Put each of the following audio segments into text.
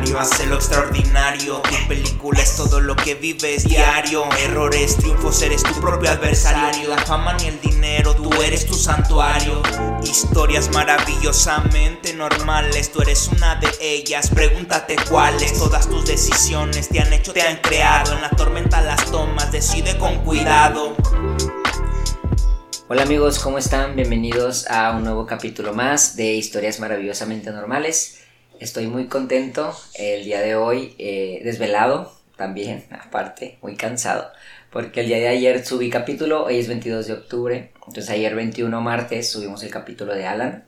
ordinario hace lo extraordinario. Tu película es todo lo que vives diario. Errores, triunfos, eres tu propio adversario. La fama ni el dinero, tú eres tu santuario. Historias maravillosamente normales, tú eres una de ellas. Pregúntate cuáles. Todas tus decisiones te han hecho, te han creado. En la tormenta las tomas, decide con cuidado. Hola amigos, ¿cómo están? Bienvenidos a un nuevo capítulo más de Historias Maravillosamente Normales. Estoy muy contento el día de hoy, eh, desvelado también, aparte, muy cansado, porque el día de ayer subí capítulo, hoy es 22 de octubre, entonces ayer 21 martes subimos el capítulo de Alan,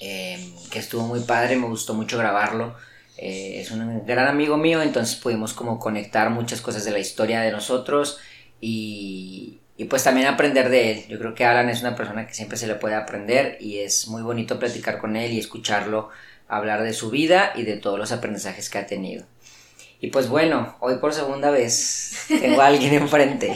em, que estuvo muy padre, me gustó mucho grabarlo. Eh, es un gran amigo mío, entonces pudimos como conectar muchas cosas de la historia de nosotros y, y pues también aprender de él. Yo creo que Alan es una persona que siempre se le puede aprender y es muy bonito platicar con él y escucharlo hablar de su vida y de todos los aprendizajes que ha tenido. Y pues bueno, hoy por segunda vez tengo a alguien enfrente,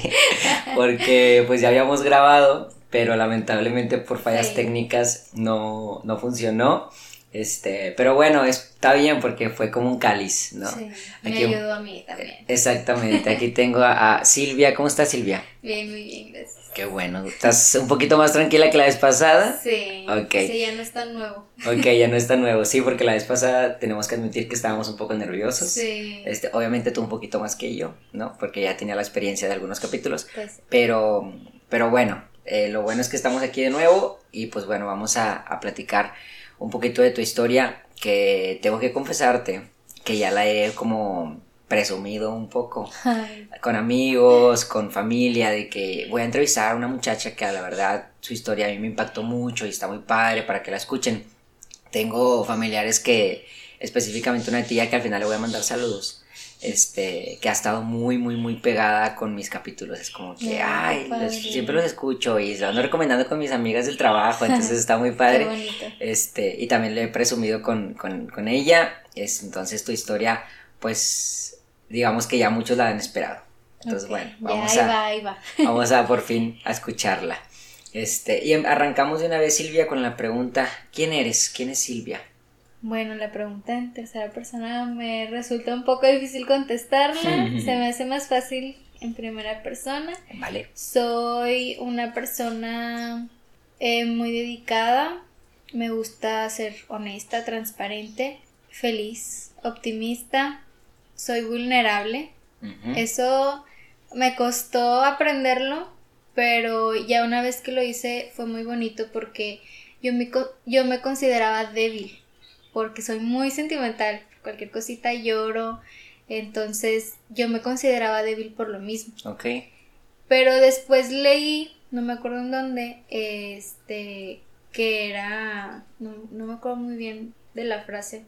porque pues ya habíamos grabado, pero lamentablemente por fallas técnicas no, no funcionó. Este, pero bueno, está bien porque fue como un cáliz, ¿no? Sí, me ayudó a mí también. Exactamente, aquí tengo a, Silvia. ¿Cómo estás, Silvia? Bien, muy bien, gracias. Qué bueno. ¿Estás un poquito más tranquila que la vez pasada? Sí. Ok. Sí, ya no está nuevo. Ok, ya no está nuevo. Sí, porque la vez pasada tenemos que admitir que estábamos un poco nerviosos. Sí. Este, obviamente tú un poquito más que yo, ¿no? Porque ya tenía la experiencia de algunos capítulos. Pues. Pero, pero bueno, eh, lo bueno es que estamos aquí de nuevo y pues bueno, vamos a, a platicar un poquito de tu historia que tengo que confesarte que ya la he como presumido un poco con amigos, con familia, de que voy a entrevistar a una muchacha que a la verdad su historia a mí me impactó mucho y está muy padre para que la escuchen. Tengo familiares que, específicamente una tía que al final le voy a mandar saludos, este, que ha estado muy, muy, muy pegada con mis capítulos. Es como que, ay, siempre los escucho y lo ando recomendando con mis amigas del trabajo, entonces está muy padre. Este, y también le he presumido con, con, con ella. Es, entonces tu historia, pues, digamos que ya muchos la han esperado. Entonces, bueno, vamos a, ahí va. vamos a por fin a escucharla. Este, y arrancamos de una vez, Silvia, con la pregunta, ¿quién eres? ¿Quién es Silvia? Bueno, la pregunta en tercera persona me resulta un poco difícil contestarla. Se me hace más fácil en primera persona. Vale. Soy una persona eh, muy dedicada. Me gusta ser honesta, transparente, feliz, optimista. Soy vulnerable. Eso me costó aprenderlo, pero ya una vez que lo hice fue muy bonito porque yo me, yo me consideraba débil porque soy muy sentimental, cualquier cosita lloro, entonces yo me consideraba débil por lo mismo. Ok. Pero después leí, no me acuerdo en dónde, este, que era, no, me acuerdo muy bien de la frase,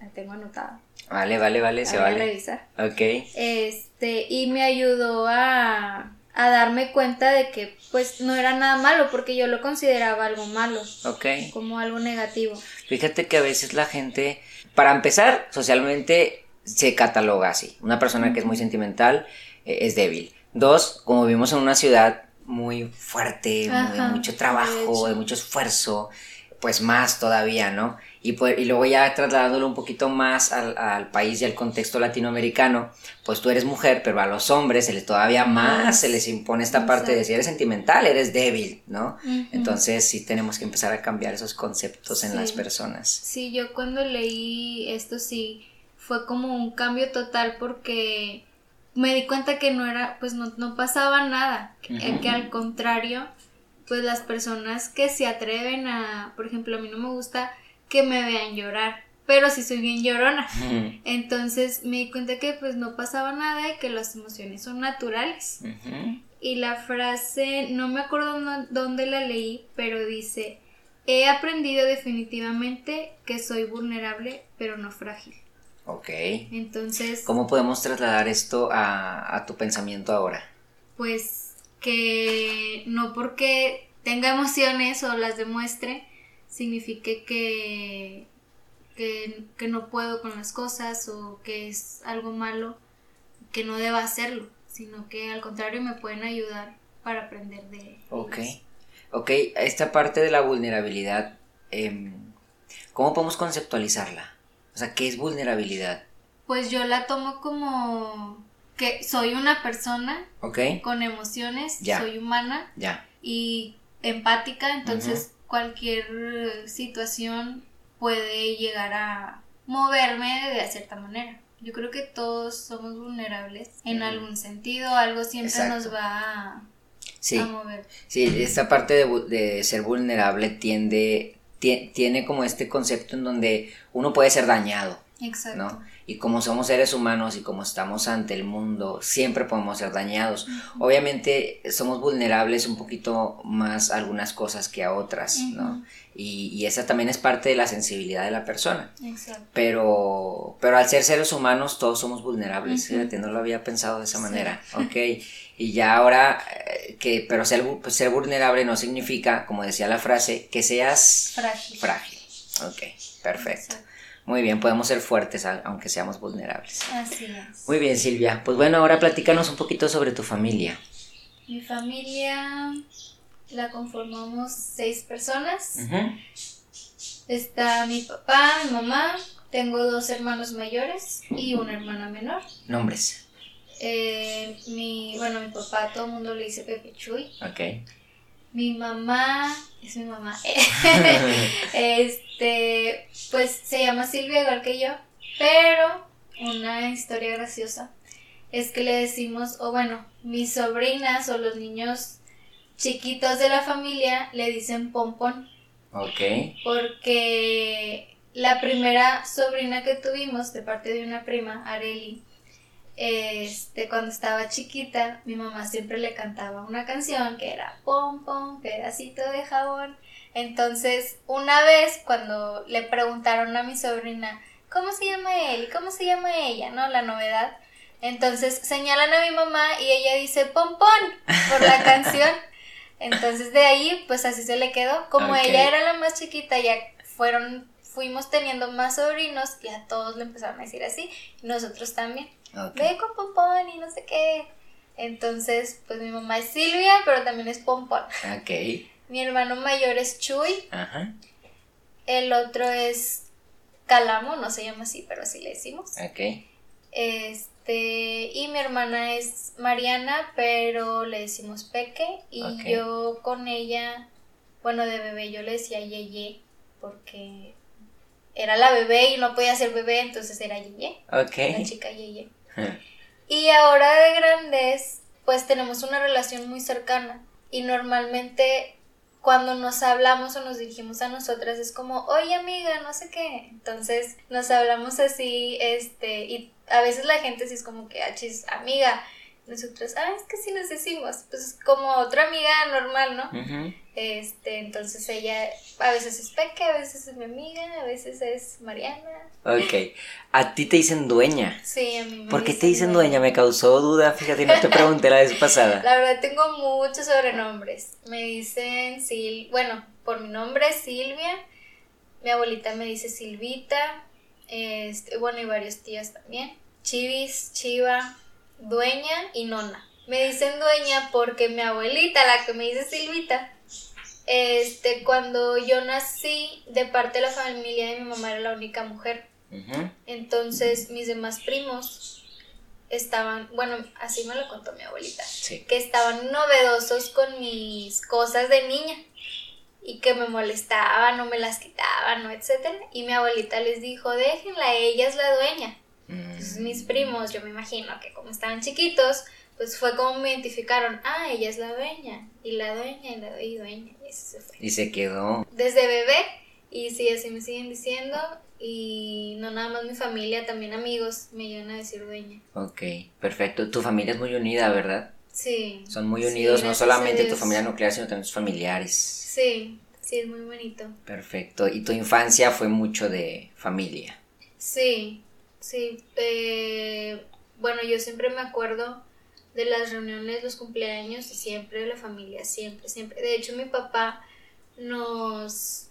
la tengo anotada. Vale, vale, vale, se vale. A revisar. Ok. Este, y me ayudó a, a darme cuenta de que pues no era nada malo porque yo lo consideraba algo malo. Ok. Como algo negativo. Fíjate que a veces la gente, para empezar, socialmente se cataloga así. Una persona que es muy sentimental eh, es débil. Dos, como vivimos en una ciudad muy fuerte, de mucho trabajo, de mucho esfuerzo, pues más todavía, ¿no? Y, pues, y luego ya trasladándolo un poquito más al, país y al contexto latinoamericano, pues tú eres mujer, pero a los hombres se les todavía más se les impone esta parte de si eres sentimental, eres débil, ¿no? Entonces sí tenemos que empezar a cambiar esos conceptos en las personas. Sí, yo cuando leí esto sí fue como un cambio total porque me di cuenta que no era, pues no, no pasaba nada, que al contrario, pues las personas que se atreven a, por ejemplo, a mí no me gusta que me vean llorar, pero sí soy bien llorona. Entonces me di cuenta que pues no pasaba nada y que las emociones son naturales. Y la frase, no me acuerdo dónde la leí, pero dice, he aprendido definitivamente que soy vulnerable, pero no frágil. Ok. Entonces... ¿Cómo podemos trasladar esto a, a tu pensamiento ahora? Pues que no porque tenga emociones o las demuestre, signifique que, que, no puedo con las cosas o que es algo malo, que no deba hacerlo, sino que al contrario me pueden ayudar para aprender de Ok, ok, esta parte de la vulnerabilidad, em, ¿cómo podemos conceptualizarla? O sea, ¿qué es vulnerabilidad? Pues yo la tomo como que soy una persona ¿Ok? con emociones, Ya. soy humana Ya. y empática, entonces cualquier situación puede llegar a moverme de cierta manera. Yo creo que todos somos vulnerables en algún sentido, algo siempre Exacto. nos va a, Sí. a mover. Sí, esta parte de, ser vulnerable tiende, tie- tiene como este concepto en donde uno puede ser dañado, Exacto. ¿no? Y como somos seres humanos y como estamos ante el mundo, siempre podemos ser dañados. Obviamente somos vulnerables un poquito más a algunas cosas que a otras, ¿no? Y, y esa también es parte de la sensibilidad de la persona. Exacto. Pero, pero al ser seres humanos todos somos vulnerables, fíjate, no lo había pensado de esa Sí. manera, ok, y ya ahora eh, que, pero ser, pues, ser vulnerable no significa, como decía la frase, que seas Frágil. frágil, ok, perfecto, Exacto. Muy bien, podemos ser fuertes aunque seamos vulnerables. Así es. Muy bien Silvia, pues bueno, ahora platícanos un poquito sobre tu familia. Mi familia la conformamos seis personas. Está mi papá, mi mamá, tengo dos hermanos mayores y una hermana menor. Nombres, Eh, mi, bueno, mi papá, todo el mundo le dice Pepe Chuy. ok. Mi mamá, es mi mamá. este, pues se llama Silvia igual que yo, pero una historia graciosa es que le decimos, o bueno, mis sobrinas o los niños chiquitos de la familia le dicen pompón. Ok, porque la primera sobrina que tuvimos de parte de una prima, Areli, este, cuando estaba chiquita, mi mamá siempre le cantaba una canción que era pom pom, pedacito de jabón. Entonces, una vez cuando le preguntaron a mi sobrina, ¿cómo se llama él? ¿Y cómo se llama ella? ¿No? La novedad. Entonces señalan a mi mamá y ella dice pompón por la canción. Entonces de ahí, pues así se le quedó. Como ella era la más chiquita, ya fueron, fuimos teniendo más sobrinos y a todos le empezaron a decir así. Y nosotros también. Ve con pompón y no sé qué. Entonces, pues mi mamá es Silvia, pero también es pompón. ok, Mi hermano mayor es Chuy, ajá, el otro es Calamo, no se llama así, pero así le decimos. ok, Este, y mi hermana es Mariana, pero le decimos Peque. Y yo con ella, bueno, de bebé yo le decía Yeye, porque era la bebé y no podía ser bebé, entonces era Yeye, la ok. chica Yeye. Y ahora de grandes, pues tenemos una relación muy cercana. Y normalmente cuando nos hablamos o nos dirigimos a nosotras es como, oye amiga, no sé qué. Entonces nos hablamos así, este, y a veces la gente sí es como que, ah, chis, amiga. Nosotros, ah, es que sí nos decimos. Pues es como otra amiga normal, ¿no? Este, entonces ella a veces es Peque, a veces es mi amiga, a veces es Mariana. Ok, a ti te dicen dueña. Sí, a mí me ¿Por qué te dicen dueña? Me causó duda, fíjate, no te pregunté la vez pasada. La verdad tengo muchos sobrenombres. Me dicen Sil, bueno, por mi nombre Silvia. Mi abuelita me dice Silvita. Este, bueno, y varios tías también. Chivis, Chiva, Dueña y Nona. Me dicen dueña porque mi abuelita, la que me dice Silvita, este, cuando yo nací, de parte de la familia de mi mamá era la única mujer. Entonces mis demás primos estaban, bueno, así me lo contó mi abuelita, Sí. que estaban novedosos con mis cosas de niña y que me molestaban o me las quitaban o etcétera. Y mi abuelita les dijo, déjenla, ella es la dueña. Entonces Mm, mis primos, yo me imagino que como estaban chiquitos, pues fue como me identificaron, ah, ella es la dueña, y la dueña, y la y dueña, y eso se fue. Y se quedó. Desde bebé, y sí, así me siguen diciendo, y no nada más mi familia, también amigos me llegan a decir dueña. Ok, perfecto. Tu familia es muy unida, ¿verdad? Sí. Son muy Sí, unidos, no solamente tu familia nuclear, sino también tus familiares. Sí, sí, es muy bonito. Perfecto. Y tu infancia fue mucho de familia. Sí, sí. eh, bueno, yo siempre me acuerdo de las reuniones, los cumpleaños y siempre de la familia, siempre, siempre. De hecho, mi papá nos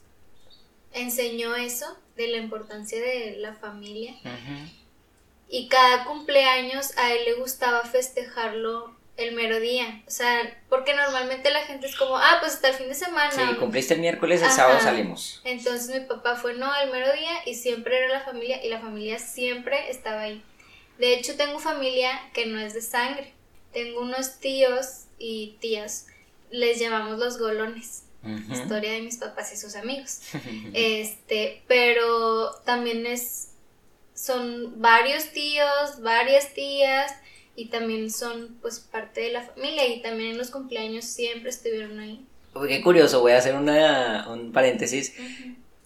enseñó eso, de la importancia de la familia. Y cada cumpleaños a él le gustaba festejarlo el mero día. O sea, porque normalmente la gente es como, ah, pues hasta el fin de semana. Sí, cumpliste el miércoles, el Ajá. sábado salimos. Entonces mi papá fue, no, el mero día y siempre era la familia y la familia siempre estaba ahí. De hecho, tengo familia que no es de sangre. Tengo unos tíos y tías, les llamamos los golones. Historia de mis papás y sus amigos. Este, pero también es, son varios tíos, varias tías y también son pues parte de la familia y también en los cumpleaños siempre estuvieron ahí. Qué curioso, voy a hacer una, un paréntesis.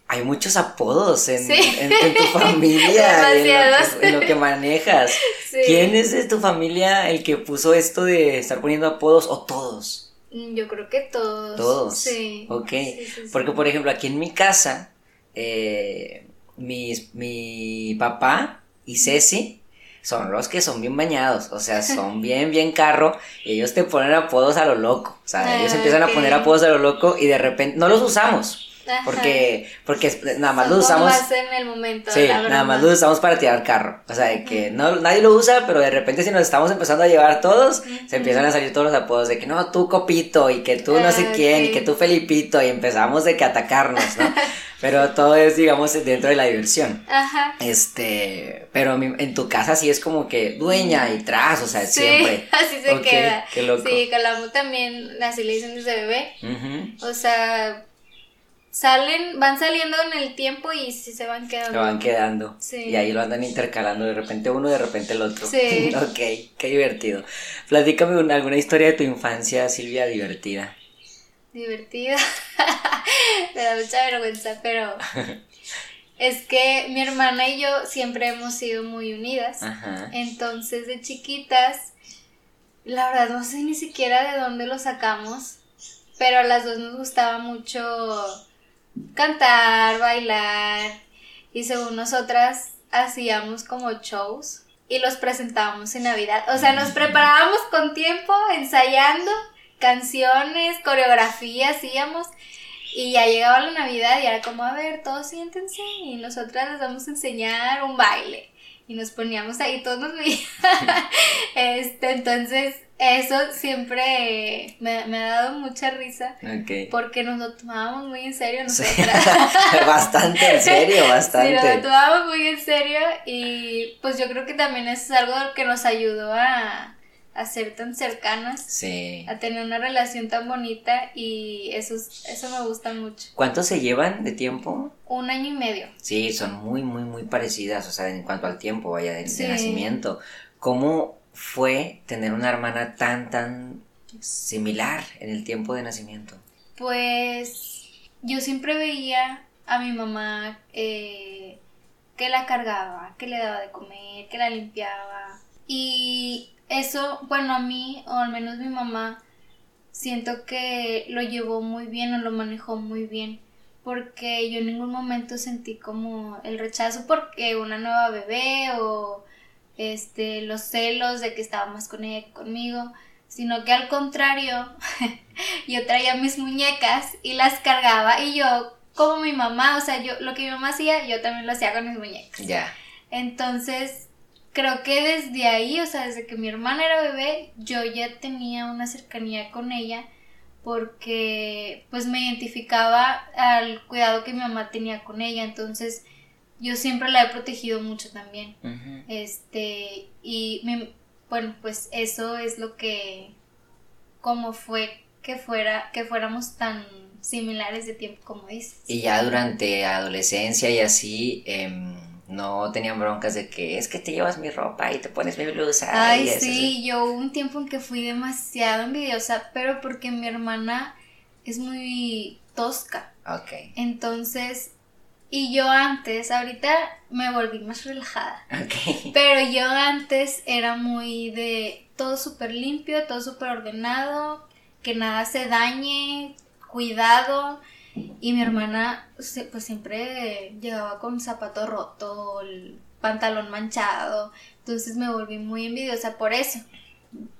Hay muchos apodos en, Sí. en- en tu familia, en lo, que, en lo que manejas. Sí. ¿Quién es de tu familia el que puso esto de estar poniendo apodos o todos? Mm, Yo creo que todos. Todos. Sí. Ok. Sí. Porque, por ejemplo, aquí en mi casa, eh, mis- mi papá y Ceci son los que son bien bañados, o sea, son bien, bien carro, y ellos te ponen apodos a lo loco, o sea, ellos Ah, empiezan a poner apodos a lo loco y de repente no los usamos, Ajá. porque, porque nada más Son como usamos. en el momento. Sí, nada más lo usamos para tirar carro. O sea, de que no, nadie lo usa, pero de repente si nos estamos empezando a llevar todos, se empiezan a salir todos los apodos de que no, tú Copito y que tú no sé Ah, quién y que tú Felipito y empezamos de que atacarnos, ¿no? pero todo es, digamos, dentro de la diversión. Ajá. Este, pero en tu casa sí es como que dueña y tras, o sea, Sí, siempre. así se queda. qué loco. Sí, Calamu también, así le dicen desde bebé. Ujú, O sea, salen, van saliendo en el tiempo y sí se van quedando. Se van quedando. Sí. Y ahí lo andan intercalando, de repente uno, de repente el otro. Sí. ok, qué divertido. Platícame una- alguna historia de tu infancia, Silvia, divertida. Divertido. Me da mucha vergüenza, pero es que mi hermana y yo siempre hemos sido muy unidas. Ajá. Entonces, de chiquitas, la verdad no sé ni siquiera de dónde lo sacamos, pero a las dos nos gustaba mucho cantar, bailar, y según nosotras hacíamos como shows y los presentábamos en Navidad. O sea, nos preparábamos con tiempo, ensayando canciones, coreografías, hacíamos. Y ya llegaba la Navidad y era como, a ver, todos siéntense y nosotras les vamos a enseñar un baile. Y nos poníamos ahí, todos nos veían. este, entonces, eso siempre me, me ha dado mucha risa Ok. porque nos lo tomábamos muy en serio Sí. nosotras. bastante, en serio, Sí, nos bastante. lo tomábamos muy en serio y pues yo creo que también es algo que nos ayudó a, a ser tan cercanas, Sí. a tener una relación tan bonita y eso, es- eso me gusta mucho. ¿Cuánto se llevan de tiempo? Un año y medio. Sí, son muy, muy, muy parecidas, o sea, en cuanto al tiempo, vaya, de, de Sí. nacimiento. ¿Cómo fue tener una hermana tan, tan similar en el tiempo de nacimiento? Pues yo siempre veía a mi mamá eh, que la cargaba, que le daba de comer, que la limpiaba. Y eso, bueno, a mí, o al menos mi mamá, siento que lo llevó muy bien o lo manejó muy bien. Porque yo en ningún momento sentí como el rechazo porque una nueva bebé o este los celos de que estaba más con ella que conmigo, sino que al contrario, yo traía mis muñecas y las cargaba y yo como mi mamá, o sea, yo lo que mi mamá hacía, yo también lo hacía con mis muñecas. Ya. Entonces, creo que desde ahí, o sea, desde que mi hermana era bebé, yo ya tenía una cercanía con ella porque pues me identificaba al cuidado que mi mamá tenía con ella, entonces yo siempre la he protegido mucho también. Este, y mi- bueno, pues eso es lo que, como fue que fuera, que fuéramos tan similares de tiempo como dices. Y ya durante adolescencia y así, em, no tenían broncas de que es que te llevas mi ropa y te pones mi blusa. Ay, y eso, sí, yo hubo un tiempo en que fui demasiado envidiosa, pero porque mi hermana es muy tosca. Ok. Entonces, y yo antes, ahorita me volví más relajada. Pero yo antes era muy de todo súper limpio, todo súper ordenado, que nada se dañe, cuidado. Y mi hermana pues siempre llegaba con zapato roto, el pantalón manchado. Entonces me volví muy envidiosa por eso.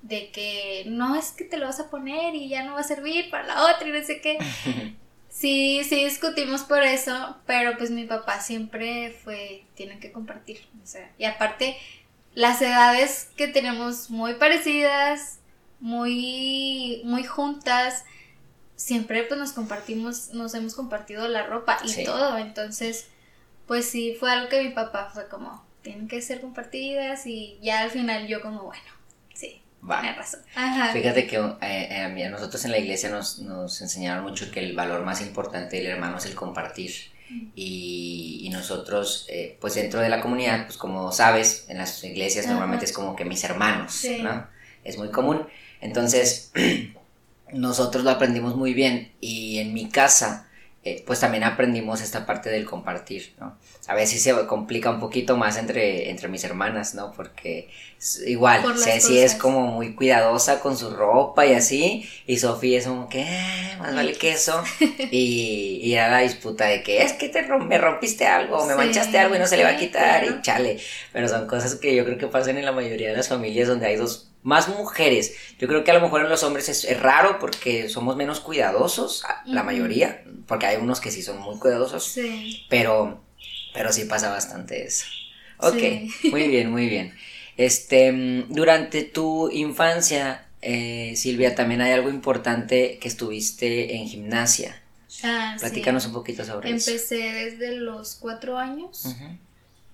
De que no es que te lo vas a poner y ya no va a servir para la otra y no sé qué. Sí, sí discutimos por eso, pero pues mi papá siempre fue, tienen que compartir. O sea, y aparte, las edades que tenemos muy parecidas, muy, muy juntas. Siempre pues nos compartimos, nos hemos compartido la ropa y Sí. todo. Entonces, pues sí, fue algo que mi papá fue como, tienen que ser compartidas y ya al final yo como, bueno, Va. tienes razón. Ajá. Fíjate que eh, eh, a, nosotros en la iglesia nos, nos enseñaron mucho que el valor más importante del hermano es el compartir. Y, y nosotros, eh, pues dentro de la comunidad, pues como sabes, en las iglesias Ajá. normalmente es como que mis hermanos, Sí. ¿no? Es muy común. Entonces, nosotros lo aprendimos muy bien y en mi casa, eh, pues también aprendimos esta parte del compartir, ¿no? A veces se complica un poquito más entre, entre mis hermanas, ¿no? Porque igual, Por Ceci es como muy cuidadosa con su ropa y así, y Sofía es como que, "Ah, más vale que eso, y, y era la disputa de que es que te rom- me rompiste algo, me manchaste algo y no se le va a quitar, claro. y chale, pero son cosas que yo creo que pasan en la mayoría de las familias donde hay dos, más mujeres, yo creo que a lo mejor en los hombres es, es raro porque somos menos cuidadosos, la mayoría, porque hay unos que sí son muy cuidadosos, Sí. pero, pero sí pasa bastante eso. Ok, Sí. muy bien, muy bien. Este, durante tu infancia, eh, Silvia, también hay algo importante que estuviste en gimnasia. Ah, sí. Platícanos un poquito sobre eso. Empecé desde los cuatro años. Ujú.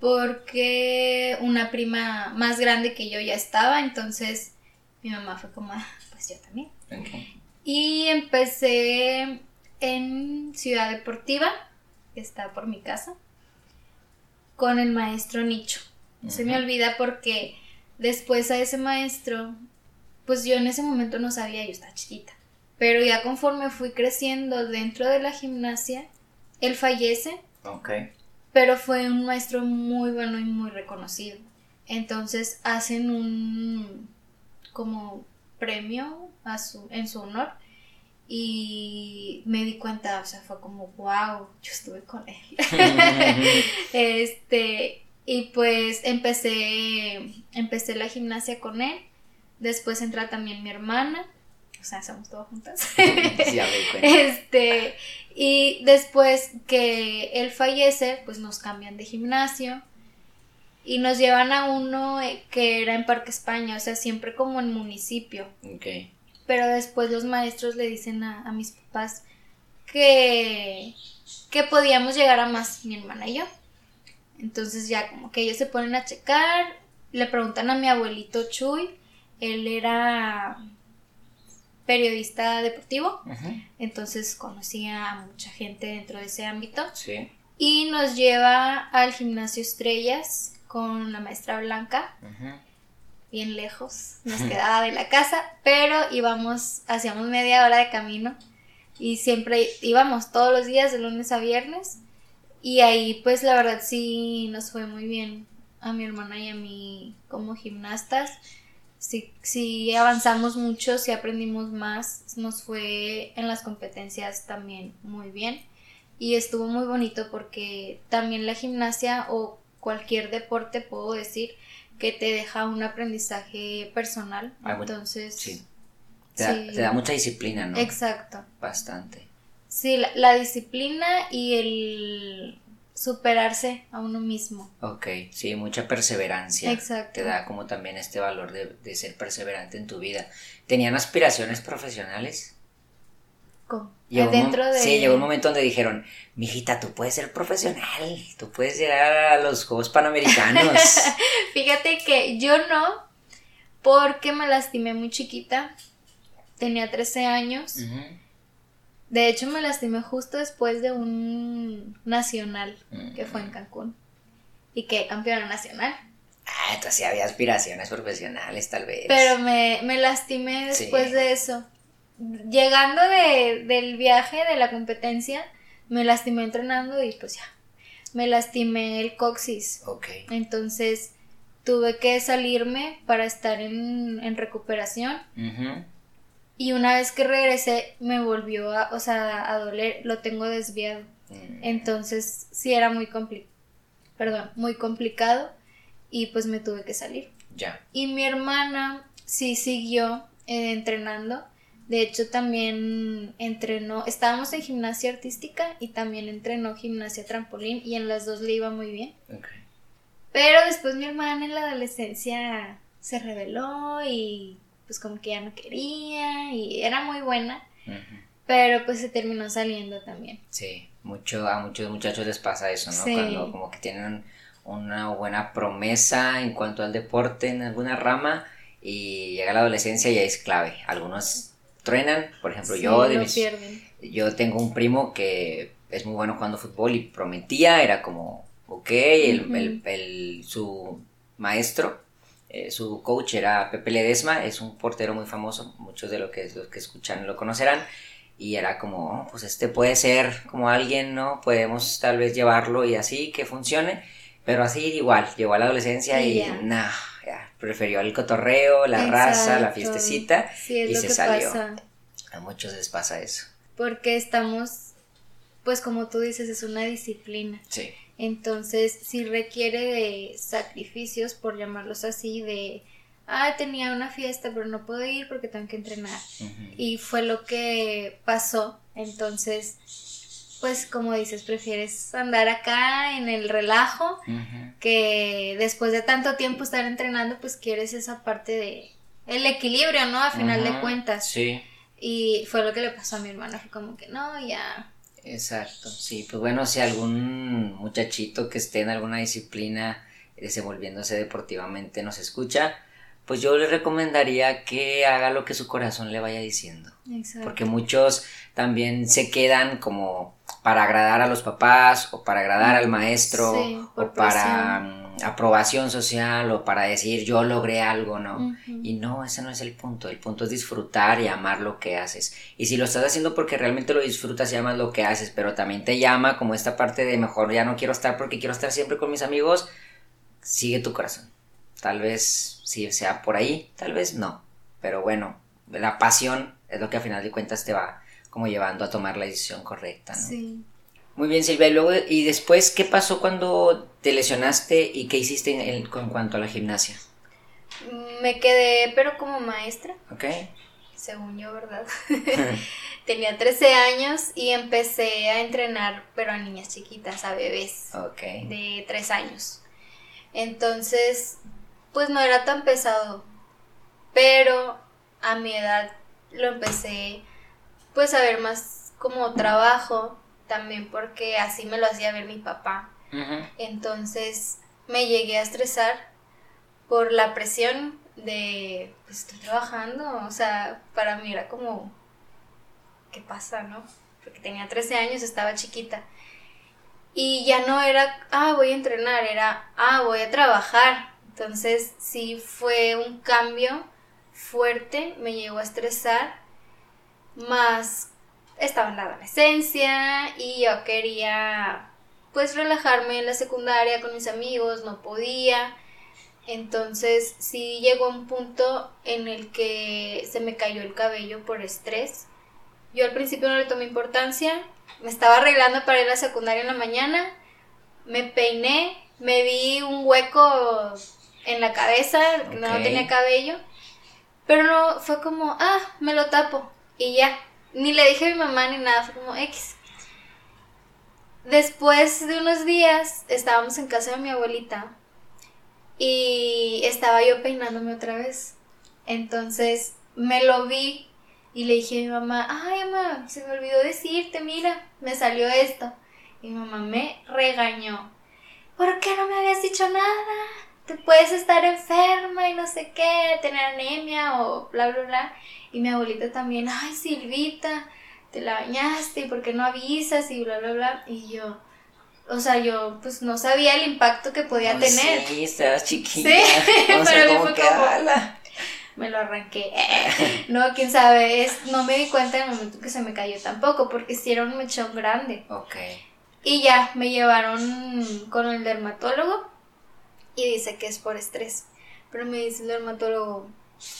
Porque una prima más grande que yo ya estaba, entonces mi mamá fue como, "Ah, pues yo también. Ok. Y empecé en Ciudad Deportiva, que está por mi casa, con el maestro Nicho. Se me olvida porque después a ese maestro, pues yo en ese momento no sabía, yo estaba chiquita. Pero ya conforme fui creciendo dentro de la gimnasia, él fallece. Pero fue un maestro muy bueno y muy reconocido. Entonces hacen un como premio a su, en su honor y me di cuenta, o sea, fue como, wow, yo estuve con él. este, y pues empecé, empecé la gimnasia con él, después entra también mi hermana, o sea, somos todas juntas. Ya me. Este, y después que él fallece, pues nos cambian de gimnasio y nos llevan a uno eh, que era en Parque España, o sea, siempre como en municipio. Ok. Pero después los maestros le dicen a, a mis papás que, que podíamos llegar a más, mi hermana y yo. Entonces ya como que ellos se ponen a checar, le preguntan a mi abuelito Chuy, él era periodista deportivo, entonces conocía a mucha gente dentro de ese ámbito. Sí. y nos lleva al gimnasio Estrellas con la maestra Blanca, bien lejos, nos quedaba de la casa, pero íbamos, hacíamos media hora de camino y siempre íbamos todos los días de lunes a viernes. Y ahí pues la verdad sí nos fue muy bien a mi hermana y a mí como gimnastas. Sí, sí avanzamos mucho, sí aprendimos más, nos fue en las competencias también muy bien y estuvo muy bonito porque también la gimnasia o cualquier deporte puedo decir que te deja un aprendizaje personal, Ah, bueno, entonces Sí. Te da, Sí. te da mucha disciplina, ¿no? exacto. Bastante. Sí, la, la disciplina y el superarse a uno mismo. Ok, sí, mucha perseverancia. Exacto. Te da como también este valor de, de ser perseverante en tu vida. ¿Tenían aspiraciones profesionales? Con- Llegó un mom- dentro de Sí, llegó un momento donde dijeron, mijita, tú puedes ser profesional, tú puedes llegar a los Juegos Panamericanos. Fíjate que yo no, porque me lastimé muy chiquita. Tenía 13 años. Ujú. De hecho, me lastimé justo después de un nacional que fue en Cancún. Y que campeona nacional. Ah, entonces sí había aspiraciones profesionales, tal vez. Pero me, me lastimé después Sí. de eso. Llegando de, del viaje de la competencia, me lastimé entrenando y pues ya. Me lastimé el coxis. Ok. Entonces tuve que salirme para estar en, en recuperación. Ujú. Y una vez que regresé, me volvió a, o sea, a doler. Lo tengo desviado. Mm, Entonces sí era muy compli perdón, muy complicado. Y pues me tuve que salir. Ya. Y mi hermana sí siguió eh, entrenando. De hecho, también entrenó, estábamos en gimnasia artística y también entrenó gimnasia trampolín y en las dos le iba muy bien. Pero después mi hermana en la adolescencia se rebeló y pues como que ya no quería y era muy buena, pero pues se terminó saliendo también. Sí, mucho, a muchos muchachos les pasa eso, ¿no? Cuando como que tienen una buena promesa en cuanto al deporte en alguna rama y llega la adolescencia y ahí es clave. Algunos truenan, por ejemplo, yo de mis, yo tengo un primo que es muy bueno jugando fútbol y prometía, era como, ok, el, su maestro, eh, su coach era Pepe Ledesma, es un portero muy famoso, muchos de los que, los que escuchan lo conocerán, y era como, oh, pues este puede ser como alguien, ¿no? Podemos tal vez llevarlo y así, que funcione, pero así igual, llegó a la adolescencia y, nada, prefirió el cotorreo, la raza, la fiestecita y se salió. A muchos les pasa eso. Porque estamos, pues como tú dices, es una disciplina. Sí. Entonces, si requiere de sacrificios, por llamarlos así, de, ah, tenía una fiesta, pero no puedo ir porque tengo que entrenar. Y fue lo que pasó. Entonces, pues como dices, prefieres andar acá en el relajo que después de tanto tiempo estar entrenando, pues quieres esa parte de el equilibrio, ¿no? A final de cuentas. Sí. Y fue lo que le pasó a mi hermana, fue como que no, ya. Exacto, sí, pues bueno, si algún muchachito que esté en alguna disciplina desenvolviéndose deportivamente nos escucha, pues yo le recomendaría que haga lo que su corazón le vaya diciendo. Exacto. Porque muchos también se quedan como para agradar a los papás o para agradar al maestro o para aprobación social o para decir yo logré algo, ¿no? Y no, ese no es el punto, el punto es disfrutar y amar lo que haces. Y si lo estás haciendo porque realmente lo disfrutas y amas lo que haces, pero también te llama como esta parte de mejor ya no quiero estar porque quiero estar siempre con mis amigos, sigue tu corazón. Tal vez sí sea por ahí, tal vez no, pero bueno, la pasión es lo que a final de cuentas te va como llevando a tomar la decisión correcta, ¿no? Sí. Muy bien, Silvia. Y, luego, y después, ¿qué pasó cuando te lesionaste y qué hiciste en, en cuanto a la gimnasia? Me quedé, pero como maestra. Ok. Según yo, ¿verdad? Tenía 13 años y empecé a entrenar, pero a niñas chiquitas, a bebés. Ok. De 3 años. Entonces, pues no era tan pesado. Pero a mi edad lo empecé pues a ver más como trabajo, también porque así me lo hacía ver mi papá. Entonces me llegué a estresar por la presión de, pues estoy trabajando, o sea, para mí era como, ¿qué pasa, no? Porque tenía 13 años, estaba chiquita. Y ya no era, ah, voy a entrenar, era, ah, voy a trabajar. Entonces sí fue un cambio fuerte, me llegó a estresar más estaba en la adolescencia y yo quería pues relajarme en la secundaria con mis amigos, no podía. Entonces sí llegó un punto en el que se me cayó el cabello por estrés. Yo al principio no le tomé importancia, me estaba arreglando para ir a la secundaria en la mañana, me peiné, me vi un hueco en la cabeza, no tenía cabello, pero no, fue como, ah, me lo tapo y ya, ni le dije a mi mamá ni nada, fue como X. Después de unos días estábamos en casa de mi abuelita y estaba yo peinándome otra vez. Entonces me lo vi y le dije a mi mamá, ay mamá, se me olvidó decirte, mira, me salió esto. Y mi mamá me regañó. ¿Por qué no me habías dicho nada? Te puedes estar enferma y no sé qué, tener anemia o bla, bla, bla. Y mi abuelita también, ay Silvita, te la bañaste y por qué no avisas y bla, bla, bla. Y yo, o sea, yo pues no sabía el impacto que podía tener. Sí, estabas chiquita. Sí, pero fue como, me lo arranqué. no, quién sabe, es, no me di cuenta en el momento que se me cayó tampoco, porque sí era un mechón grande. Ok. Y ya, me llevaron con el dermatólogo y dice que es por estrés. Pero me dice el dermatólogo,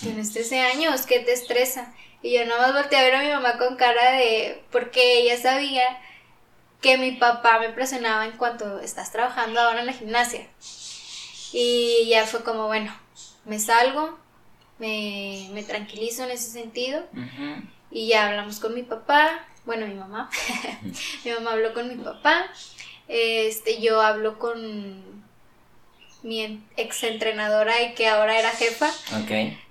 tienes 13 años, ¿qué te estresa? Y yo nada más volteé a ver a mi mamá con cara de, porque ella sabía que mi papá me presionaba en cuanto estás trabajando ahora en la gimnasia. Y ya fue como, bueno, me salgo, me, me tranquilizo en ese sentido. Y ya hablamos con mi papá, bueno, mi mamá. mi mamá habló con mi papá. Este, yo hablo con mi ex entrenadora y que ahora era jefa.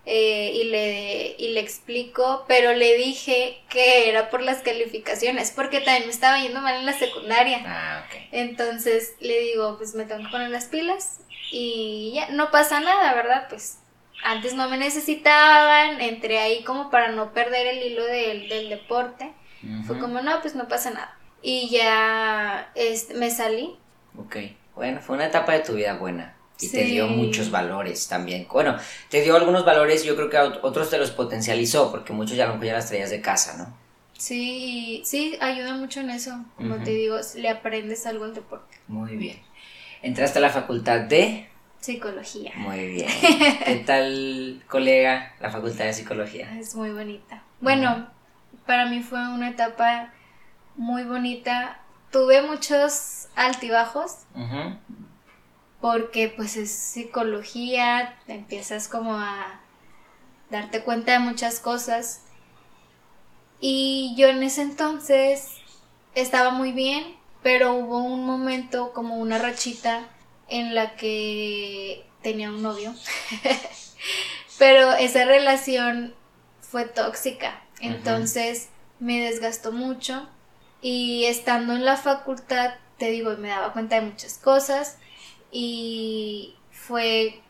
Eh, y, le, y le explico, pero le dije que era por las calificaciones, porque también me estaba yendo mal en la secundaria. Ah, ok. Entonces le digo, pues me tengo que poner las pilas y ya, no pasa nada, ¿verdad? Pues antes no me necesitaban, entré ahí como para no perder el hilo del, del deporte. Fue como, no, pues no pasa nada. Y ya este, me salí. Ok. Bueno, fue una etapa de tu vida buena. Y te dio muchos valores también. Bueno, te dio algunos valores, yo creo que a ot- otros te los potencializó, porque muchos ya lo ya las traías de casa, ¿no? Sí, sí, ayuda mucho en eso. Como te digo, le aprendes algo al deporte. Muy bien. Entraste a la facultad de... Psicología. Muy bien. ¿Qué tal, colega, la facultad de psicología? Es muy bonita. Bueno, para mí fue una etapa muy bonita. Tuve muchos altibajos. Porque pues es psicología, empiezas como a darte cuenta de muchas cosas. Y yo en ese entonces estaba muy bien, pero hubo un momento como una rachita en la que tenía un novio. pero esa relación fue tóxica, entonces me desgastó mucho y estando en la facultad, te digo, me daba cuenta de muchas cosas y fue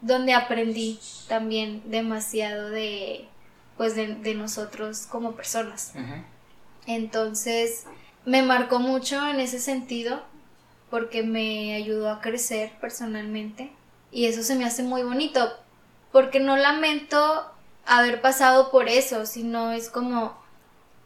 donde aprendí también demasiado de pues de, de nosotros como personas. Entonces me marcó mucho en ese sentido porque me ayudó a crecer personalmente y eso se me hace muy bonito porque no lamento haber pasado por eso, sino es como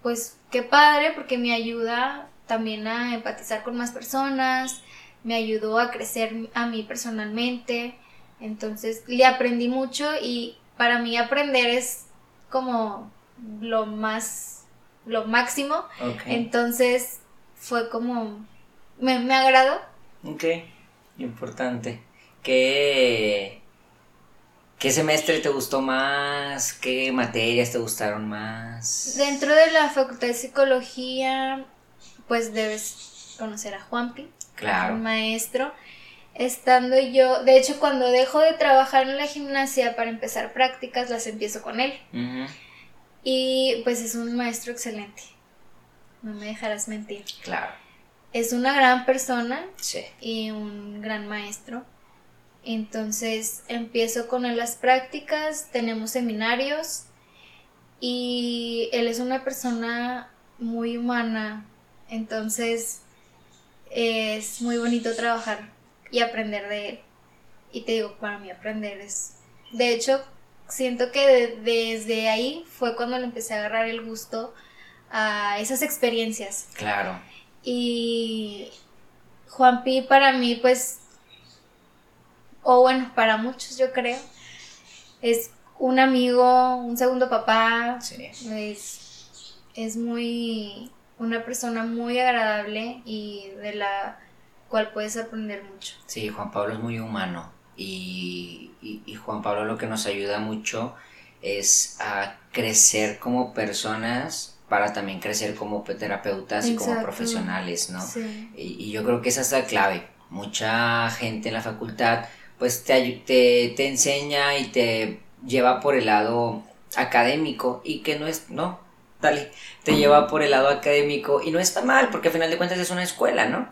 pues qué padre porque me ayuda también a empatizar con más personas, me ayudó a crecer a mí personalmente, entonces le aprendí mucho y para mí aprender es como lo más, lo máximo, entonces fue como, me, me agradó. Ok, importante. ¿Qué, ¿Qué semestre te gustó más? ¿Qué materias te gustaron más? Dentro de la facultad de psicología, pues debes conocer a Juanpi, un Claro. maestro. Estando yo, de hecho, cuando dejo de trabajar en la gimnasia para empezar prácticas, las empiezo con él. Y pues es un maestro excelente. No me dejarás mentir. Claro, Es una gran persona sí. y un gran maestro. Entonces empiezo con él las prácticas, tenemos seminarios y él es una persona muy humana. Entonces es muy bonito trabajar y aprender de él. Y te digo, para mí aprender es... De hecho, siento que de- desde ahí fue cuando le empecé a agarrar el gusto a esas experiencias. Claro. Y Juanpi para mí, pues, o bueno, para muchos yo creo, es un amigo, un segundo papá, Sí. es, es muy, una persona muy agradable y de la cual puedes aprender mucho. Sí, Juan Pablo es muy humano y, y- y Juan Pablo lo que nos ayuda mucho es a crecer como personas para también crecer como terapeutas y como profesionales, ¿no? Sí. Y, y yo creo que esa es la clave. Mucha gente en la facultad pues te, te, te enseña y te lleva por el lado académico y que no es, no, dale, te lleva por el lado académico y no está mal porque al final de cuentas es una escuela, ¿no?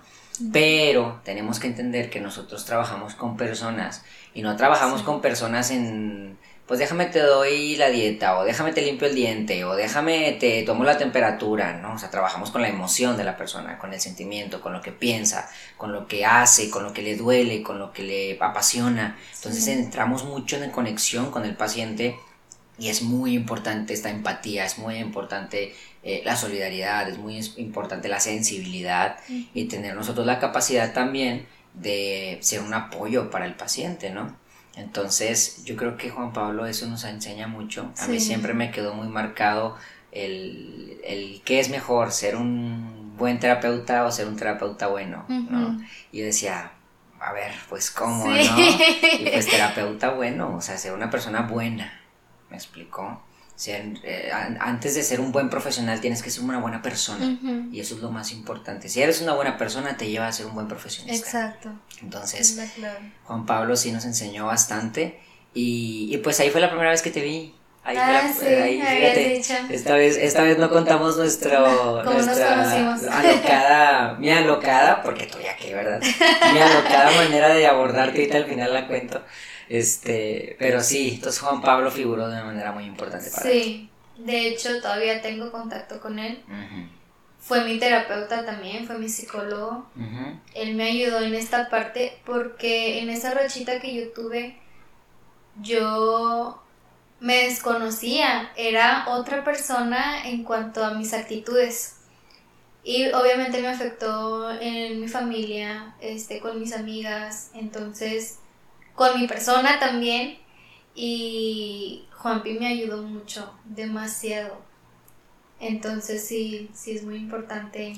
Pero tenemos que entender que nosotros trabajamos con personas y no trabajamos Sí. con personas en, pues déjame te doy la dieta o déjame te limpio el diente o déjame te tomo la temperatura, ¿no? O sea, trabajamos con la emoción de la persona, con el sentimiento, con lo que piensa, con lo que hace, con lo que le duele, con lo que le apasiona. Entonces Sí. entramos mucho en conexión con el paciente y es muy importante esta empatía, es muy importante eh, la solidaridad, es muy importante la sensibilidad y tener nosotros la capacidad también de ser un apoyo para el paciente, ¿no? Entonces yo creo que Juan Pablo eso nos enseña mucho. A mí siempre me quedó muy marcado el, el qué es mejor, ser un buen terapeuta o ser un terapeuta bueno, ¿no? Y yo decía, a ver, pues cómo, Sí. ¿no? Y pues terapeuta bueno, o sea, ser una persona buena, ¿me explicó? Ser, eh, an- antes de ser un buen profesional tienes que ser una buena persona. Ujú. Y eso es lo más importante. Si eres una buena persona, te lleva a ser un buen profesionista. Exacto. Es Entonces. Juan Pablo sí nos enseñó bastante. Y, y pues ahí fue la primera vez que te vi. Ahí Ah, fue la, sí, ahí, fíjate. Esta vez, esta vez no contamos nuestro, ¿Cómo nos nuestra alocada, mi alocada, porque tú ya qué, ¿verdad? Mi alocada manera de abordarte, ahorita al final la cuento. Este, pero sí, entonces Juan Pablo figuró de una manera muy importante para ti. Sí, de hecho todavía tengo contacto con él. Fue mi terapeuta también, fue mi psicólogo. Él me ayudó en esta parte porque en esa rachita que yo tuve, yo me desconocía, era otra persona en cuanto a mis actitudes. Y obviamente me afectó en mi familia, este, con mis amigas, entonces con mi persona también. Y Juanpi me ayudó mucho, demasiado. Entonces sí, sí es muy importante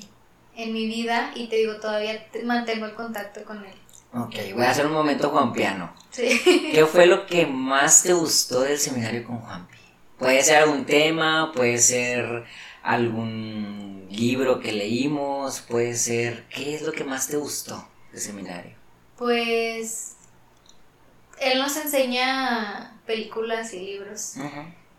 en mi vida y te digo, todavía te- mantengo el contacto con él. Ok, voy a hacer un momento Juan Piano. Sí. ¿Qué fue lo que más te gustó del seminario con Juanpi? Puede ser algún tema, puede ser algún libro que leímos, puede ser... ¿Qué es lo que más te gustó del seminario? Pues él nos enseña películas y libros.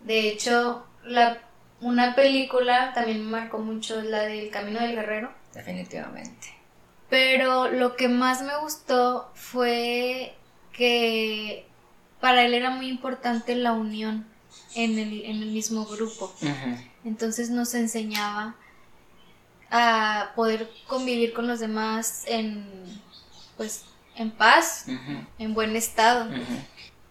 De hecho, la, una película también me marcó mucho, la del Camino del Guerrero. Definitivamente. Pero lo que más me gustó fue que para él era muy importante la unión en el, en el mismo grupo. Entonces nos enseñaba a poder convivir con los demás en pues en paz, en buen estado.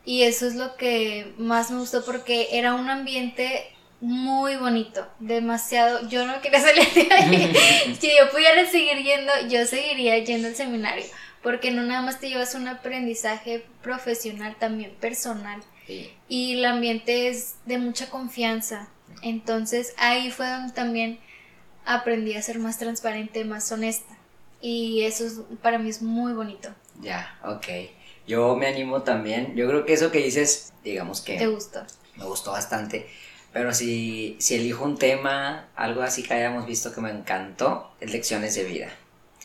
Y eso es lo que más me gustó porque era un ambiente muy bonito, demasiado. Yo no quería salir de ahí. si yo pudiera seguir yendo, yo seguiría yendo al seminario, porque no nada más te llevas un aprendizaje profesional, también personal. Sí. Y el ambiente es de mucha confianza. Entonces ahí fue donde también aprendí a ser más transparente, más honesta. Y eso es, para mí es muy bonito. Ya, ok. Yo me animo también. Yo creo que eso que dices, digamos que... ¿Te gustó? me gustó bastante. Pero si, si elijo un tema, algo así que hayamos visto que me encantó, es Lecciones de Vida.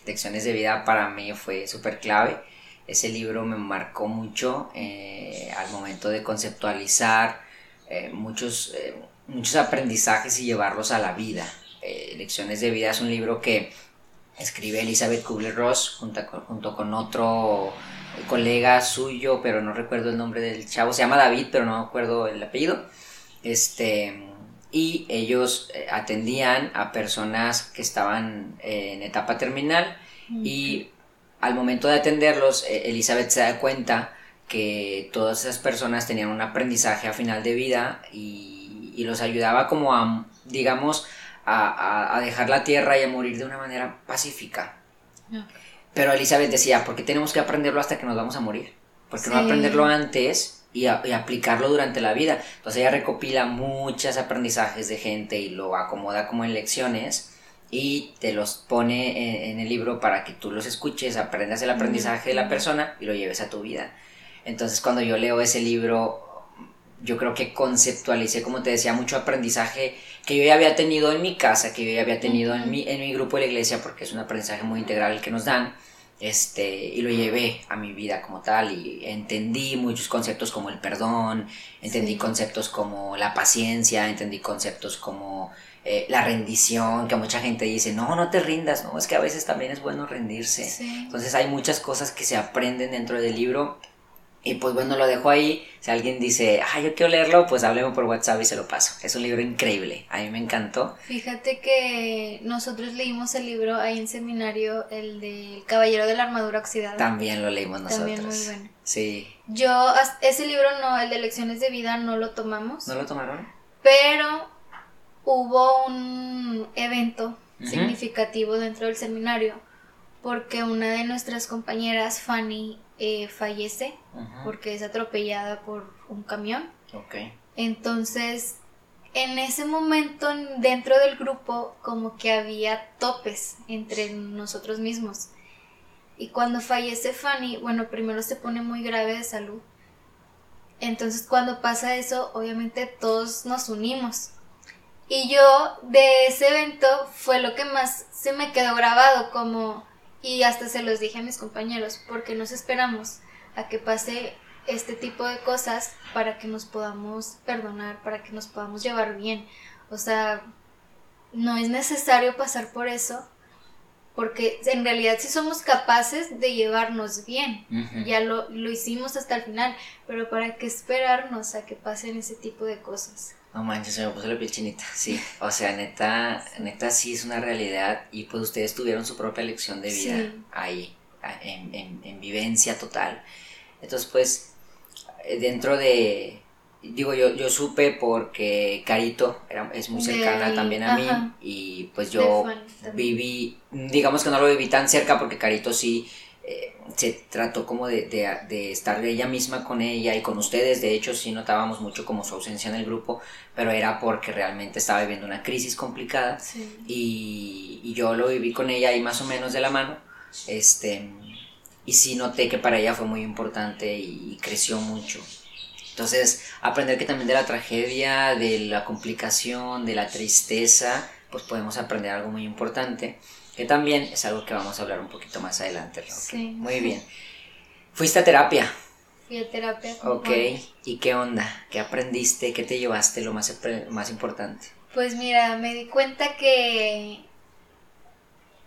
Lecciones de Vida para mí fue súper clave. Ese libro me marcó mucho eh, al momento de conceptualizar eh, muchos, eh, muchos aprendizajes y llevarlos a la vida. Lecciones de Vida es un libro que escribe Elizabeth Kubler-Ross junto con, junto con otro colega suyo, pero no recuerdo el nombre del chavo. Se llama David, pero no me acuerdo el apellido. Este, y ellos eh, atendían a personas que estaban eh, en etapa terminal y al momento de atenderlos, eh, Elizabeth se da cuenta que todas esas personas tenían un aprendizaje a final de vida y, y los ayudaba como a, digamos, a, dejar la tierra y a morir de una manera pacífica. Pero Elizabeth decía, ¿por qué tenemos que aprenderlo hasta que nos vamos a morir? ¿Por qué no Sí. aprenderlo antes y, a- y aplicarlo durante la vida? Entonces ella recopila muchos aprendizajes de gente y lo acomoda como en lecciones y te los pone en, en el libro para que tú los escuches, aprendas el aprendizaje de la persona y lo lleves a tu vida. Entonces cuando yo leo ese libro, yo creo que conceptualicé, como te decía, mucho aprendizaje que yo ya había tenido en mi casa, que yo ya había tenido en, mi, en mi grupo de la iglesia, porque es un aprendizaje muy integral el que nos dan, este, y lo llevé a mi vida como tal, y entendí muchos conceptos como el perdón, entendí Sí. conceptos como la paciencia, entendí conceptos como eh, la rendición, que mucha gente dice, no, no te rindas, no, es que a veces también es bueno rendirse. Sí. Entonces hay muchas cosas que se aprenden dentro del libro. Y pues bueno, lo dejo ahí. Si alguien dice, ah, yo quiero leerlo, pues hábleme por WhatsApp y se lo paso. Es un libro increíble. A mí me encantó. Fíjate que nosotros leímos el libro ahí en seminario, el del Caballero de la Armadura Oxidada. También lo leímos nosotros. También muy bueno. Sí. Yo, ese libro no, el de Lecciones de Vida, no lo tomamos, ¿No lo tomaron? pero hubo un evento significativo dentro del seminario porque una de nuestras compañeras, Fanny, eh, fallece porque es atropellada por un camión. Ok. Entonces, en ese momento en- dentro del grupo como que había topes entre nosotros mismos. Y cuando fallece Fanny, bueno, primero se pone muy grave de salud. Entonces cuando pasa eso, obviamente todos nos unimos. Y yo de ese evento fue lo que más se me quedó grabado como y hasta se los dije a mis compañeros porque nos esperamos a que pase este tipo de cosas para que nos podamos perdonar, para que nos podamos llevar bien. O sea, no es necesario pasar por eso porque en realidad sí somos capaces de llevarnos bien, ya lo, lo hicimos hasta el final, pero para qué esperarnos a que pasen ese tipo de cosas. No manches, se me puso la piel chinita. Sí, o sea, neta, neta sí es una realidad y pues ustedes tuvieron su propia lección de vida ahí, en, en, vivencia total. Entonces, pues, eh, dentro de, digo, yo, yo supe porque Carito era, es muy cercana también a mí y pues yo viví, digamos que no lo viví tan cerca porque Carito sí eh, se trató como de, de, estar ella misma con ella y con ustedes. De hecho, sí notábamos mucho como su ausencia en el grupo, pero era porque realmente estaba viviendo una crisis complicada y, y, yo lo viví con ella ahí más o menos de la mano. Este, y sí noté que para ella fue muy importante y creció mucho. Entonces, aprender que también de la tragedia, de la complicación, de la tristeza, pues podemos aprender algo muy importante que también es algo que vamos a hablar un poquito más adelante. Sí. Muy bien. ¿Fuiste a terapia? Fui a terapia. Ok, ¿y qué onda? ¿Qué aprendiste? ¿Qué te llevaste lo más, más importante? Pues mira, me di cuenta que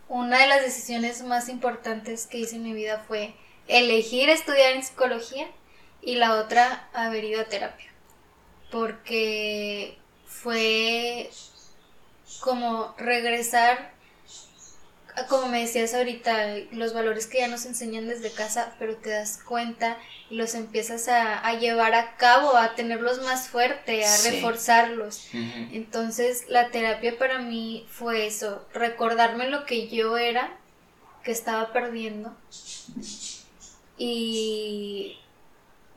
una de las decisiones más importantes que hice en mi vida fue elegir estudiar en psicología y la otra haber ido a terapia. Porque fue como regresar como me decías ahorita, los valores que ya nos enseñan desde casa, pero te das cuenta y los empiezas a, llevar a cabo, a tenerlos más fuerte, a reforzarlos. Entonces la terapia para mí fue eso, recordarme lo que yo era, que estaba perdiendo y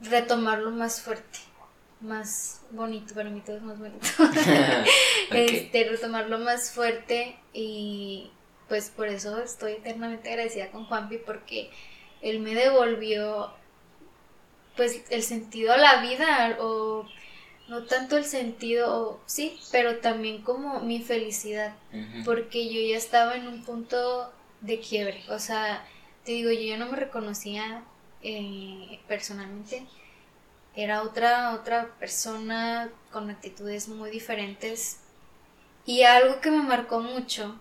retomarlo más fuerte más bonito, para mí todo es más bonito. este, retomarlo más fuerte y pues por eso estoy eternamente agradecida con Juanpi porque él me devolvió pues el sentido a la vida o no tanto el sentido, sí, pero también como mi felicidad, porque yo ya estaba en un punto de quiebre, o sea, te digo, yo ya no me reconocía eh, personalmente, era otra, otra persona con actitudes muy diferentes. Y algo que me marcó mucho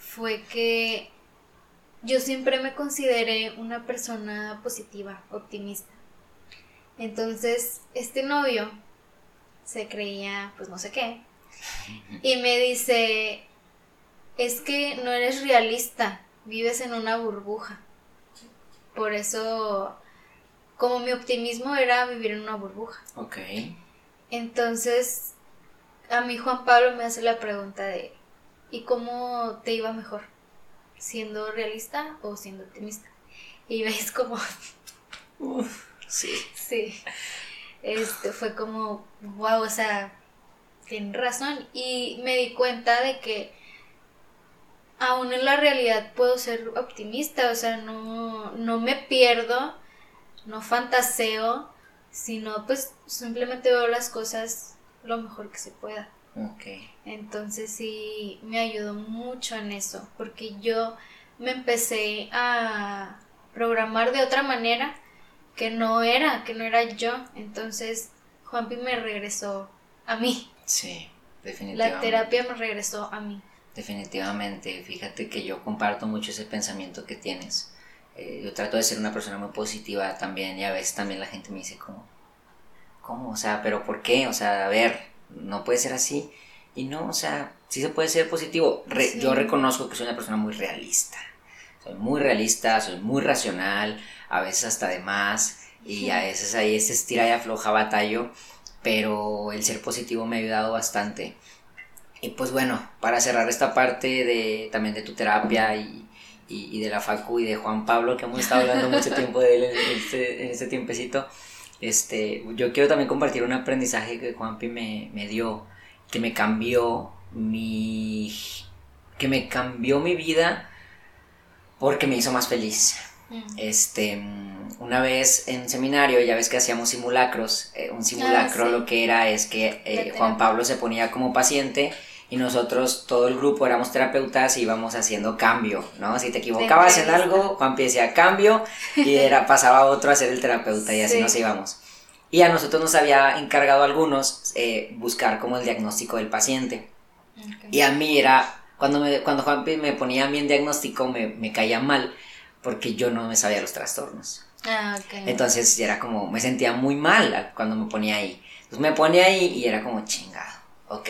fue que yo siempre me consideré una persona positiva, optimista. Entonces, este novio se creía, pues no sé qué, y me dice, es que no eres realista, vives en una burbuja. Por eso, como mi optimismo era vivir en una burbuja. Ok. Entonces, a mí Juan Pablo me hace la pregunta de, ¿Y cómo te iba mejor? ¿Siendo realista o siendo optimista? Y ves como... sí. Sí. Este fue como, wow, o sea, tiene razón. Y me di cuenta de que aún en la realidad puedo ser optimista, o sea, no, no me pierdo, no fantaseo, sino pues simplemente veo las cosas lo mejor que se pueda. Okay. Entonces sí me ayudó mucho en eso, porque yo me empecé a programar de otra manera que no era, que no era yo. Entonces Juanpi me regresó a mí. Sí, definitivamente. La terapia me regresó a mí. Definitivamente, fíjate que yo comparto mucho ese pensamiento que tienes. Eh, yo trato de ser una persona muy positiva también y a veces también la gente me dice como, ¿cómo? O sea, pero ¿por qué? O sea, a ver, no puede ser así. Y no, o sea, sí se puede ser positivo. Yo reconozco que soy una persona muy realista. Soy muy realista, soy muy racional, a veces hasta de más. Y a veces ahí ese estira y afloja batallo. Pero el ser positivo me ha ayudado bastante. Y pues bueno, para cerrar esta parte de también de tu terapia y, y, de la Facu y de Juan Pablo, que hemos estado hablando mucho tiempo de él en este, en este tiempecito este, yo quiero también compartir un aprendizaje que Juanpi me, me dio, que me cambió mi, que me cambió mi vida porque me hizo más feliz. Mm. Este, una vez en seminario, ya ves que hacíamos simulacros. eh, un simulacro Ah, sí. lo que era es que eh, Juan. Pablo se ponía como paciente y nosotros, todo el grupo, éramos terapeutas y íbamos haciendo cambio, ¿no? Si te equivocabas en algo, Juan decía cambio y era, pasaba otro a ser el terapeuta y así Sí. nos íbamos. Y a nosotros nos había encargado algunos eh, buscar como el diagnóstico del paciente. Ok. Y a mí era, cuando, me, cuando Juanpi me ponía a mí en diagnóstico, me, me caía mal porque yo no me sabía los trastornos. Ah, ok. Entonces era como, me sentía muy mal al- cuando me ponía ahí. Entonces me ponía ahí y era como chingado, ok.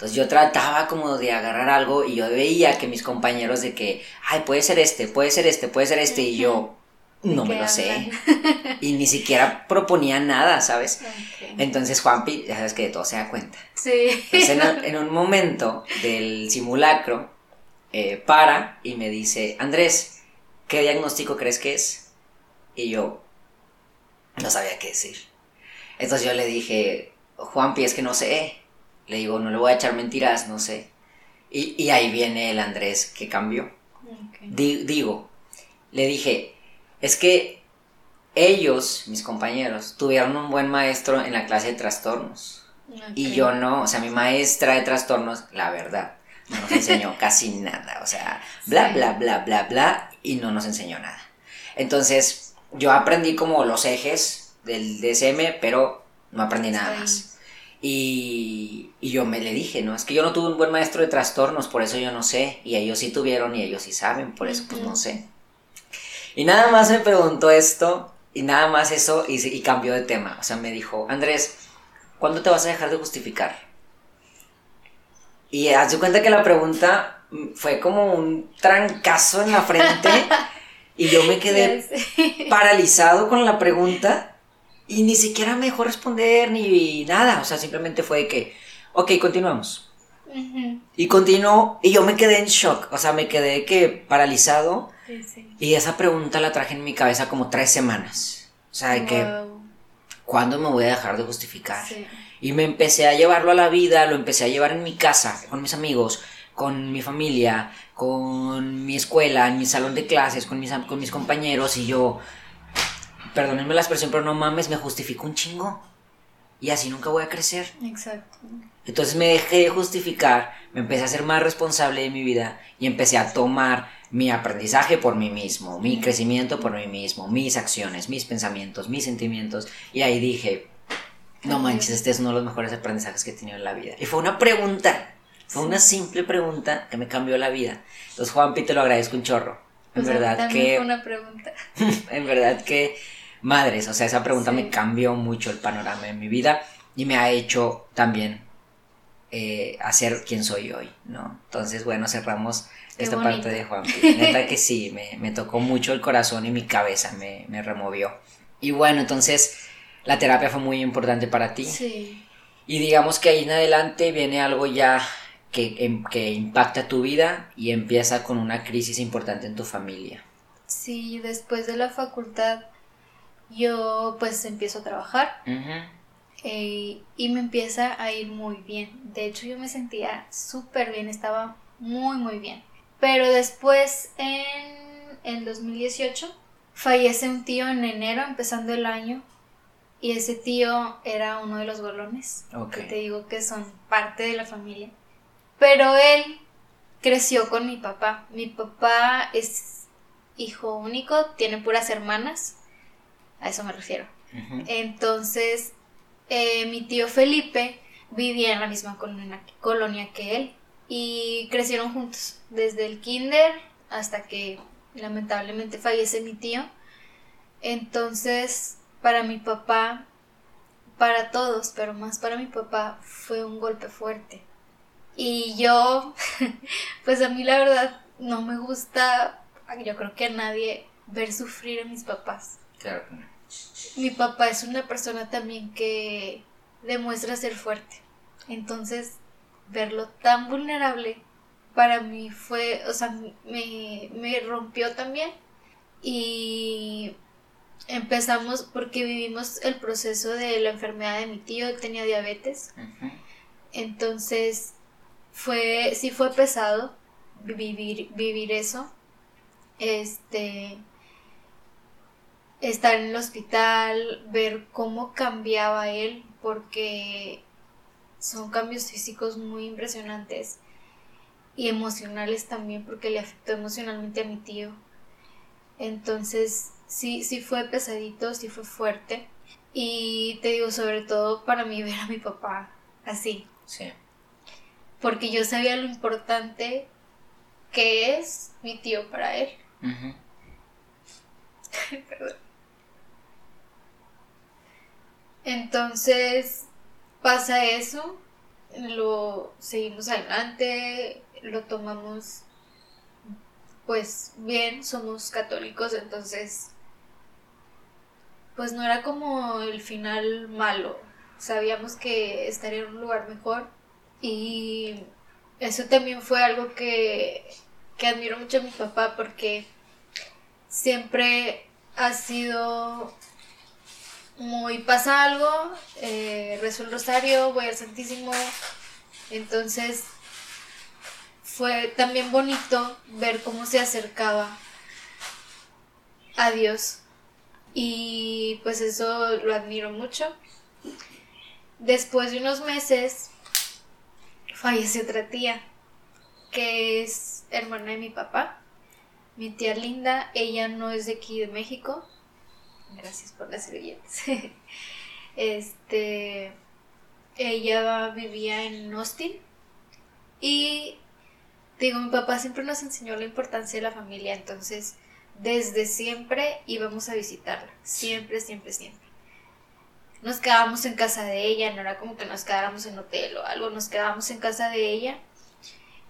Entonces yo trataba como de agarrar algo y yo veía que mis compañeros de que, ay, puede ser este, puede ser este, puede ser este, y yo no me lo sé. Y ni siquiera proponía nada, ¿sabes? Entonces Juanpi, ya sabes que de todo se da cuenta. Sí. Entonces, en, en un momento del simulacro, eh, para y me dice, Andrés, ¿qué diagnóstico crees que es? Y yo no sabía qué decir. Entonces yo le dije, Juanpi, es que no sé. Le digo, no le voy a echar mentiras, no sé. Y, y ahí viene el Andrés que cambió. Di- digo, le dije, es que ellos, mis compañeros, tuvieron un buen maestro en la clase de trastornos. Y yo no, o sea, mi maestra de trastornos, la verdad, no nos enseñó casi nada, o sea, bla, Sí. bla, bla, bla, bla, y no nos enseñó nada. Entonces, yo aprendí como los ejes del DSM, pero no aprendí nada más. Y, y yo me le dije, no, es que yo no tuve un buen maestro de trastornos, por eso yo no sé, y ellos sí tuvieron y ellos sí saben, por eso pues no sé. Y nada más me preguntó esto, y nada más eso, y, cambió de tema, o sea, me dijo, Andrés, ¿cuándo te vas a dejar de justificar? Y haz de cuenta que la pregunta fue como un trancazo en la frente y yo me quedé paralizado con la pregunta y ni siquiera me dejó responder ni nada, o sea, simplemente fue de que, ok, continuamos. Ujú. Y continuó y yo me quedé en shock, o sea, me quedé que paralizado Sí, sí. y esa pregunta la traje en mi cabeza como tres semanas. O sea, de que, Wow. ¿cuándo me voy a dejar de justificar? Sí. Y me empecé a llevarlo a la vida, lo empecé a llevar en mi casa, con mis amigos, con mi familia, con mi escuela, en mi salón de clases, con mis, con mis compañeros y yo, perdónenme la expresión, pero no mames, me justifico un chingo. Y así nunca voy a crecer. Exacto. Entonces me dejé de justificar, me empecé a ser más responsable de mi vida y empecé a tomar mi aprendizaje por mí mismo, mi crecimiento por mí mismo, mis acciones, mis pensamientos, mis sentimientos. Y ahí dije, no manches, este es uno de los mejores aprendizajes que he tenido en la vida. Y fue una pregunta, fue una simple pregunta que me cambió la vida. Entonces, Juanpi, te lo agradezco un chorro. En Pues verdad también que, fue una pregunta. en verdad que, madres, o sea, esa pregunta Sí. me cambió mucho el panorama en mi vida y me ha hecho también eh, hacer quien soy hoy, ¿no? Entonces, bueno, cerramos Qué esta bonito. parte de Juanpi. Neta que sí, me, me tocó mucho el corazón y mi cabeza me, me removió. Y bueno, entonces la terapia fue muy importante para ti. Sí. Y digamos que ahí en adelante viene algo ya que, em- que impacta tu vida y empieza con una crisis importante en tu familia. Sí, después de la facultad yo pues empiezo a trabajar eh, y me empieza a ir muy bien. De hecho yo me sentía súper bien, estaba muy muy bien. Pero después en el 2018 fallece un tío en enero empezando el año y ese tío era uno de los golones. Ok. que te digo que son parte de la familia. Pero él creció con mi papá. Mi papá es hijo único, tiene puras hermanas. A eso me refiero. Entonces, eh, mi tío Felipe vivía en la misma colonia, colonia que él. Y crecieron juntos, desde el kinder hasta que lamentablemente fallece mi tío. Entonces, para mi papá, para todos, pero más para mi papá, fue un golpe fuerte. Y yo, pues a mí la verdad no me gusta, yo creo que a nadie, ver sufrir a mis papás. Claro. Mi papá es una persona también que demuestra ser fuerte. Entonces, verlo tan vulnerable para mí fue, o sea, me, me rompió también. Y empezamos porque vivimos el proceso de la enfermedad de mi tío, él tenía diabetes. Entonces, fue, sí fue pesado vivir, vivir eso. Este, estar en el hospital, ver cómo cambiaba él, porque son cambios físicos muy impresionantes y emocionales también, porque le afectó emocionalmente a mi tío. Entonces, sí, sí fue pesadito, sí fue fuerte. Y te digo, sobre todo para mí ver a mi papá así. Sí. Porque yo sabía lo importante que es mi tío para él. Perdón. Entonces pasa eso, lo seguimos adelante, lo tomamos pues bien, somos católicos, entonces pues no era como el final malo, sabíamos que estaría en un lugar mejor y eso también fue algo que, que admiro mucho a mi papá porque siempre ha sido muy pasa algo, eh, rezo el rosario, voy al Santísimo. Entonces fue también bonito ver cómo se acercaba a Dios. Y pues eso lo admiro mucho. Después de unos meses falleció otra tía, que es hermana de mi papá. Mi tía Linda, ella no es de aquí de México, Gracias por las servilletas. este, ella vivía en Austin y digo, mi papá siempre nos enseñó la importancia de la familia, entonces desde siempre íbamos a visitarla, siempre, siempre, siempre. Nos quedábamos en casa de ella, no era como que nos quedáramos en hotel o algo, nos quedábamos en casa de ella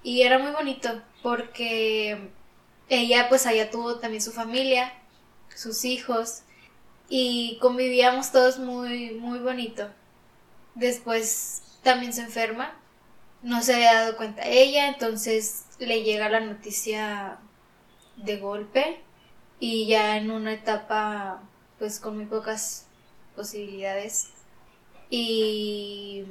y era muy bonito porque ella pues allá tuvo también su familia, sus hijos y convivíamos todos muy, muy bonito. Después también se enferma, no se había dado cuenta ella, entonces le llega la noticia de golpe y ya en una etapa pues con muy pocas posibilidades y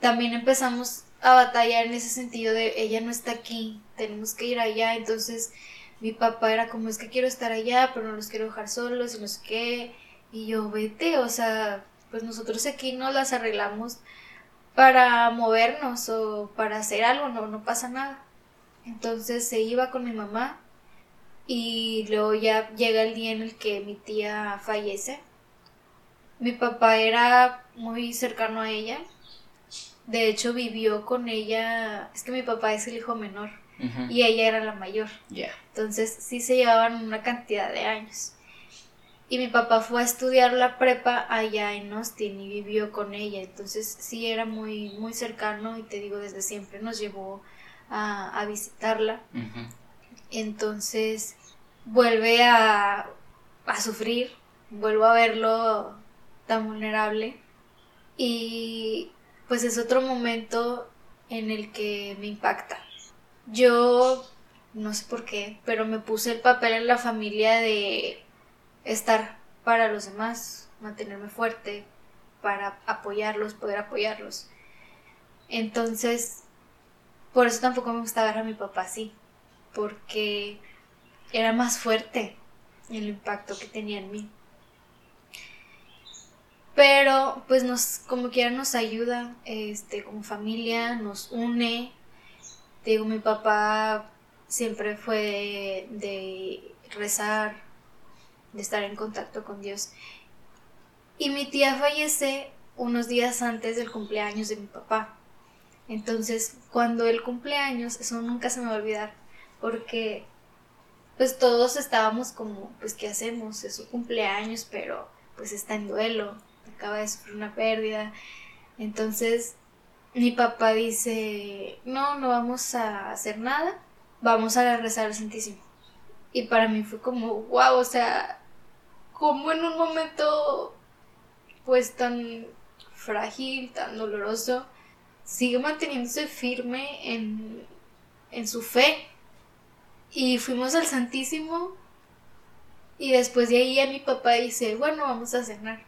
también empezamos a batallar en ese sentido de ella no está aquí, tenemos que ir allá, entonces mi papá era como es que quiero estar allá, pero no los quiero dejar solos y no sé qué, y yo, vete, o sea, pues nosotros aquí no las arreglamos para movernos o para hacer algo, no, no pasa nada. Entonces se iba con mi mamá y luego ya llega el día en el que mi tía fallece. Mi papá era muy cercano a ella. De hecho vivió con ella, es que mi papá es el hijo menor y ella era la mayor. Entonces sí se llevaban una cantidad de años. Y mi papá fue a estudiar la prepa allá en Austin y vivió con ella. Entonces sí era muy, muy cercano y te digo, desde siempre nos llevó a, visitarla. Entonces vuelve a, a sufrir, vuelvo a verlo tan vulnerable. Y pues es otro momento en el que me impacta. Yo, no sé por qué, pero me puse el papel en la familia de estar para los demás, mantenerme fuerte, para apoyarlos, poder apoyarlos. Entonces, por eso tampoco me gustaba ver a mi papá así, porque era más fuerte el impacto que tenía en mí. Pero, pues nos, como quiera nos ayuda, este, como familia, nos une. Digo, mi papá siempre fue de rezar, de estar en contacto con Dios. Y mi tía fallece unos días antes del cumpleaños de mi papá. Entonces, cuando el cumpleaños, eso nunca se me va a olvidar, porque pues todos estábamos como, pues, ¿qué hacemos? Es su cumpleaños, pero pues está en duelo, acaba de sufrir una pérdida. Entonces, mi papá dice, no, no vamos a hacer nada, vamos a rezar al Santísimo. Y para mí fue como, wow, o sea, como en un momento pues tan frágil, tan doloroso, sigue manteniéndose firme en, en su fe. Y fuimos al Santísimo y después de ahí a mi papá dice, bueno, vamos a cenar.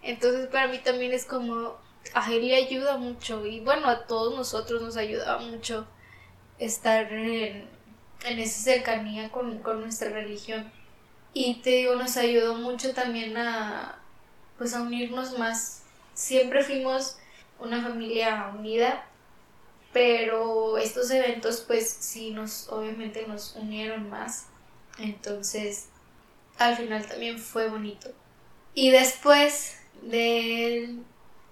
Entonces para mí también es como, a él le ayuda mucho y bueno, a todos nosotros nos ayuda mucho estar en, en esa cercanía con, con nuestra religión Y te digo, nos ayudó mucho también a, pues a unirnos más. Siempre fuimos una familia unida, pero estos eventos pues sí nos, obviamente nos unieron más. Entonces, al final también fue bonito. Y después de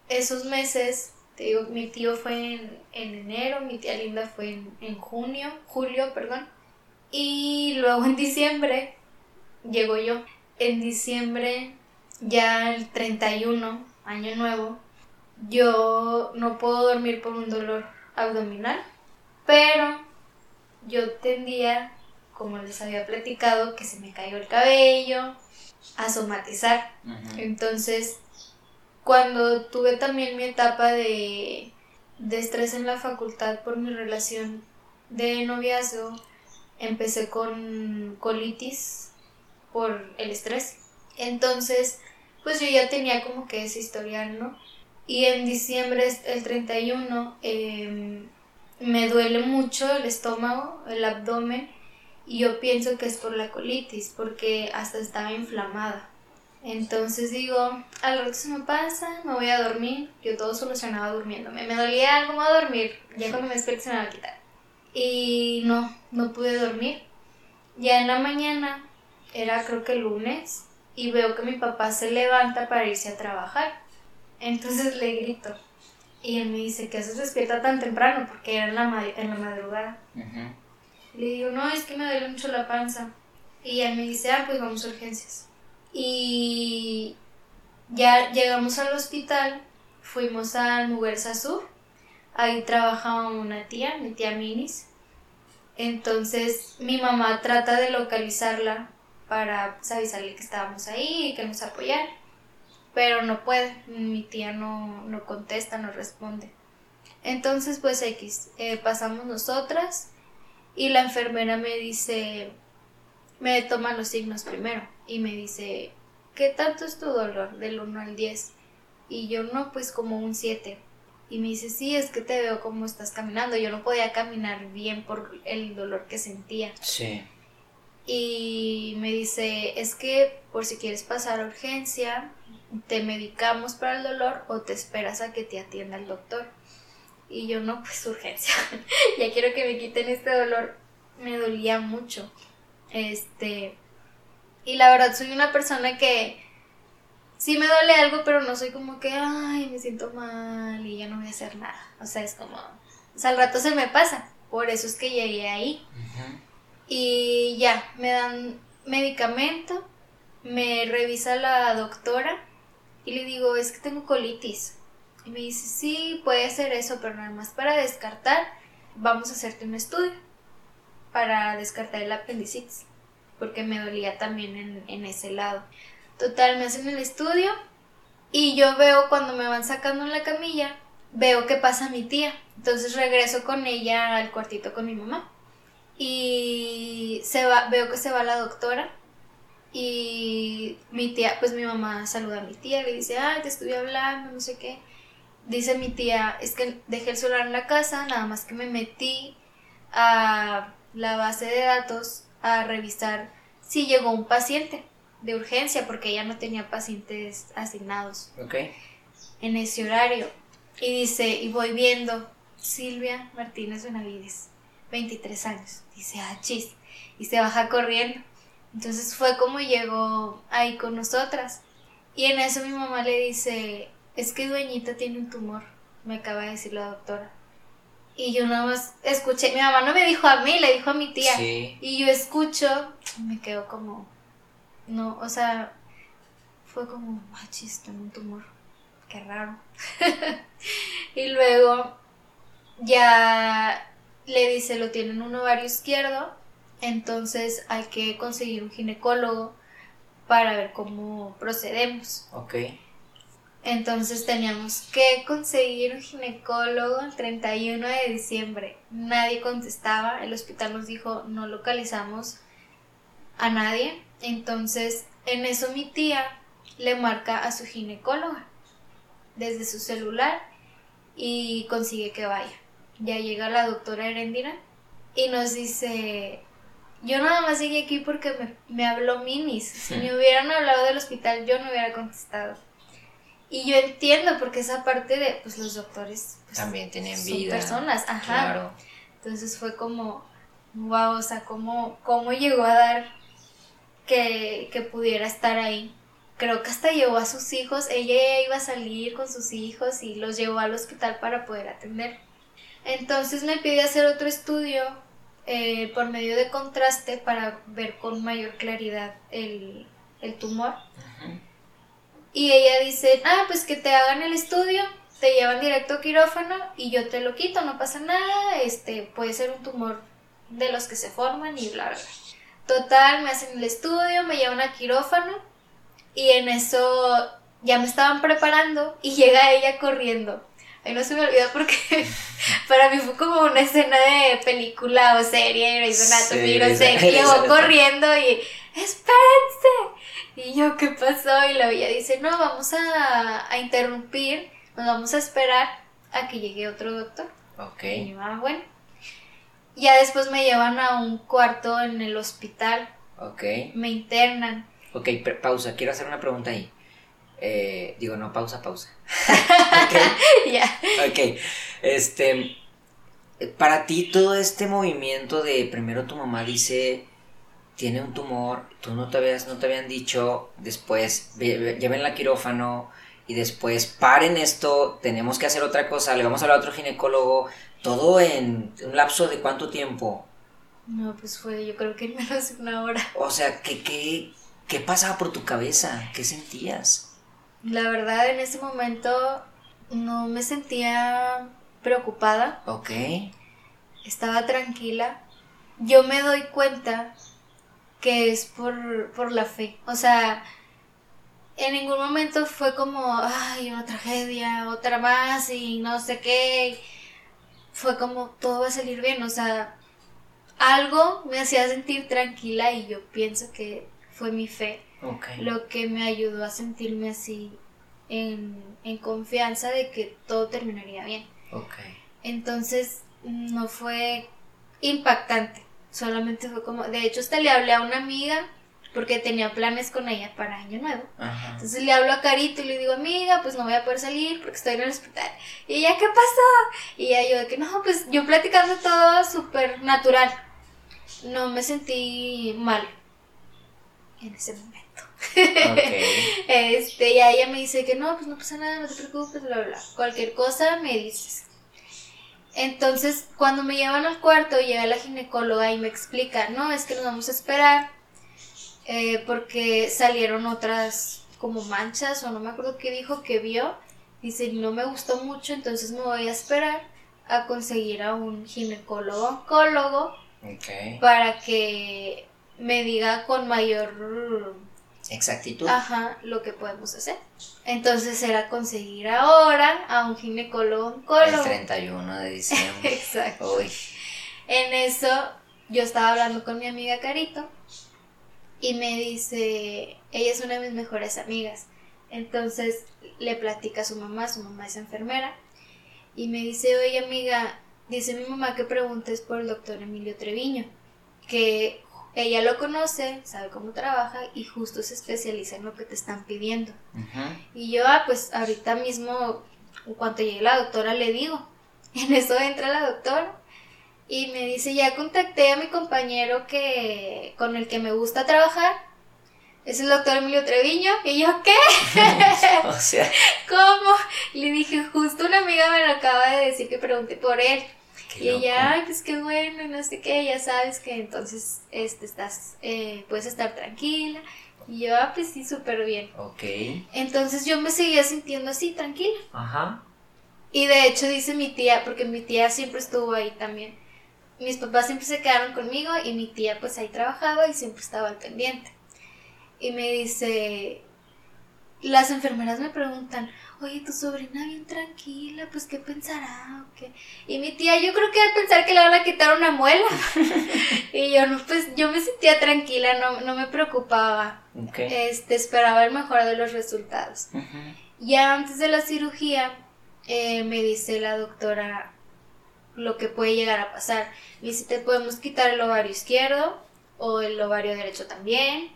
esos meses, te digo, mi tío fue en, enero, mi tía Linda fue en, en junio, julio, perdón. Y luego en diciembre llegó yo. En diciembre, ya el 31, año nuevo, yo no puedo dormir por un dolor abdominal, pero yo tendía, como les había platicado, que se me cayó el cabello, a somatizar. Entonces, cuando tuve también mi etapa de, de estrés en la facultad por mi relación de noviazgo, empecé con colitis por el estrés. Entonces, pues yo ya tenía como que ese historial, ¿no? Y en diciembre, el 31, em, me duele mucho el estómago, el abdomen, y yo pienso que es por la colitis, porque hasta estaba inflamada. Entonces digo, al rato se me pasa, me voy a dormir. Yo todo solucionaba durmiéndome. Me dolía algo, me voy a dormir. Ya cuando me despierto se me va a quitar. Y no, no pude dormir. Ya en la mañana, era creo que lunes, y veo que mi papá se levanta para irse a trabajar. Entonces le grito. Y él me dice, ¿qué haces despierta tan temprano? Porque era en la, en la madrugada. Le digo, no, es que me duele mucho la panza. Y él me dice, ah, pues vamos a urgencias. Y ya llegamos al hospital, fuimos a Muguerza Sur. Ahí trabajaba una tía, mi tía Minis. Entonces mi mamá trata de localizarla para pues, avisarle que estábamos ahí y que nos apoyara. Pero no puede, mi tía no, no contesta, no responde. Entonces pues X, eh, pasamos nosotras y la enfermera me dice, me toma los signos primero y me dice, ¿qué tanto es tu dolor del 1 al 10? Y yo no, pues como un 7. Y me dice, sí, es que te veo como estás caminando. Yo no podía caminar bien por el dolor que sentía. Sí. Y me dice, es que por si quieres pasar a urgencia, te medicamos para el dolor o te esperas a que te atienda el doctor. Y yo no, pues urgencia. ya quiero que me quiten este dolor. Me dolía mucho. Este. Y la verdad, soy una persona que sí me duele algo, pero no soy como que, ay, me siento mal y ya no voy a hacer nada. O sea, es como. O sea, al rato se me pasa. Por eso es que llegué ahí. Y ya, me dan medicamento, me revisa la doctora y le digo, es que tengo colitis. Y me dice, sí, puede ser eso, pero nada más para descartar, vamos a hacerte un estudio para descartar el apendicitis, porque me dolía también en, en ese lado. Total, me hacen el estudio y yo veo cuando me van sacando en la camilla, veo que pasa mi tía. Entonces regreso con ella al cuartito con mi mamá. Y se va, veo que se va la doctora y mi tía, pues mi mamá saluda a mi tía, le dice, ah, te estuve hablando, no sé qué dice mi tía, es que dejé el celular en la casa, nada más que me metí a la base de datos a revisar si llegó un paciente de urgencia, porque ella no tenía pacientes asignados en ese horario. Y dice, y voy viendo Silvia Martínez Benavides, 23 años. Dice, ah, chis. Y se baja corriendo. Entonces fue como llegó ahí con nosotras. Y en eso mi mamá le dice, es que dueñita tiene un tumor, me acaba de decir la doctora. Y yo nada más escuché, mi mamá no me dijo a mí, le dijo a mi tía. Y yo escucho, me quedo como, no, o sea, fue como, machis, tengo un tumor, qué raro. y luego ya le dice, lo tiene en un ovario izquierdo, entonces hay que conseguir un ginecólogo para ver cómo procedemos. Ok. Entonces teníamos que conseguir un ginecólogo el 31 de diciembre. Nadie contestaba, el hospital nos dijo no localizamos a nadie. Entonces en eso mi tía le marca a su ginecóloga desde su celular y consigue que vaya. Ya llega la doctora Erendira y nos dice, yo nada más llegué aquí porque me, me habló Minis. Si me hubieran hablado del hospital, yo no hubiera contestado. Y yo entiendo porque esa parte de, pues los doctores pues, También tienen son vida. personas, ajá. Claro. Entonces fue como, wow, o sea, cómo, cómo llegó a dar que, que pudiera estar ahí. Creo que hasta llevó a sus hijos, ella iba a salir con sus hijos y los llevó al hospital para poder atender. Entonces me pidió hacer otro estudio eh, por medio de contraste para ver con mayor claridad el, el tumor. Y ella dice, ah, pues que te hagan el estudio, te llevan directo a quirófano y yo te lo quito, no pasa nada, este, puede ser un tumor de los que se forman y bla, bla, bla. Total, me hacen el estudio, me llevan a quirófano y en eso ya me estaban preparando y llega ella corriendo. Ay, no se me olvida porque para mí fue como una escena de película o serie, Grey's Anatomy, Sí, no sé, que llegó corriendo y ¡espérense! Y yo, ¿qué pasó? Y la ella dice, no, vamos a, a interrumpir, nos vamos a esperar a que llegue otro doctor. Ok. Y yo, ah, bueno. Ya después me llevan a un cuarto en el hospital, Ok. me internan. Ok, pausa. Quiero hacer una pregunta ahí. Eh, digo, no, pausa, pausa. ok. ya. Ok, este, para ti todo este movimiento de primero tu mamá dice, tiene un tumor, tú no te habías, no te habían dicho, después ve- ve- lleven la quirófano y después paren esto, tenemos que hacer otra cosa, le vamos a hablar a otro ginecólogo, todo en un lapso de cuánto tiempo, No, pues fue, yo creo que en menos de una hora. o sea, ¿qué, qué, qué pasaba por tu cabeza? ¿Qué sentías? La verdad, en ese momento no me sentía preocupada, Ok, estaba tranquila. Yo me doy cuenta que es por, por la fe. O sea, en ningún momento fue como, ay, una tragedia, otra más y no sé qué. Fue como, todo va a salir bien. O sea, algo me hacía sentir tranquila y yo pienso que fue mi fe lo que me ayudó a sentirme así en, en confianza de que todo terminaría bien. Entonces no fue impactante, solamente fue como, de hecho hasta le hablé a una amiga porque tenía planes con ella para Año Nuevo. Ajá. Entonces le hablo a Carito y le digo, amiga, pues no voy a poder salir porque estoy en el hospital. Y ella, ¿qué pasó? Y ella, yo de que no, pues yo platicando todo súper natural. No me sentí mal en ese momento. Este, ya ella me dice que no, pues no pasa nada, no te preocupes, bla, bla. Cualquier cosa me dices. Entonces, cuando me llevan al cuarto, llega la ginecóloga y me explica, no, es que nos vamos a esperar eh, porque salieron otras como manchas o no me acuerdo qué dijo que vio. Dice, no me gustó mucho, entonces me voy a esperar a conseguir a un ginecólogo oncólogo para que me diga con mayor Exactitud. Ajá, lo que podemos hacer. Entonces era conseguir ahora a un ginecólogo El oncólogo. 31 de diciembre. Exacto. Uy. En eso yo estaba hablando con mi amiga Carito y me dice, ella es una de mis mejores amigas. Entonces le platica a su mamá, su mamá es enfermera, y me dice, oye amiga, dice mi mamá que preguntes por el doctor Emilio Treviño, que ella lo conoce, sabe cómo trabaja y justo se especializa en lo que te están pidiendo. Y yo, ah, pues ahorita mismo, en cuanto llegue la doctora, le digo. En eso entra la doctora y me dice, ya contacté a mi compañero que con el que me gusta trabajar. Es el doctor Emilio Treviño. Y yo, ¿qué? O sea, ¿Cómo? Le dije, justo una amiga me lo acaba de decir que pregunté por él. qué Y ella, ay, pues qué bueno, no sé qué, ya sabes que entonces este, estás, eh, puedes estar tranquila. Y yo, ah, pues sí, súper bien. Ok. Entonces yo me seguía sintiendo así, tranquila. Ajá. Y de hecho dice mi tía, porque mi tía siempre estuvo ahí también. Mis papás siempre se quedaron conmigo y mi tía pues ahí trabajaba y siempre estaba al pendiente. Y me dice, las enfermeras me preguntan, oye, tu sobrina bien tranquila, pues qué pensará o qué. Y mi tía, yo creo que va a pensar que le van a quitar una muela. y yo no, pues yo me sentía tranquila, no, no me preocupaba. Ok. Este, esperaba el mejor de los resultados. Ya antes de la cirugía, eh, me dice la doctora lo que puede llegar a pasar. Me dice, te podemos quitar el ovario izquierdo o el ovario derecho también,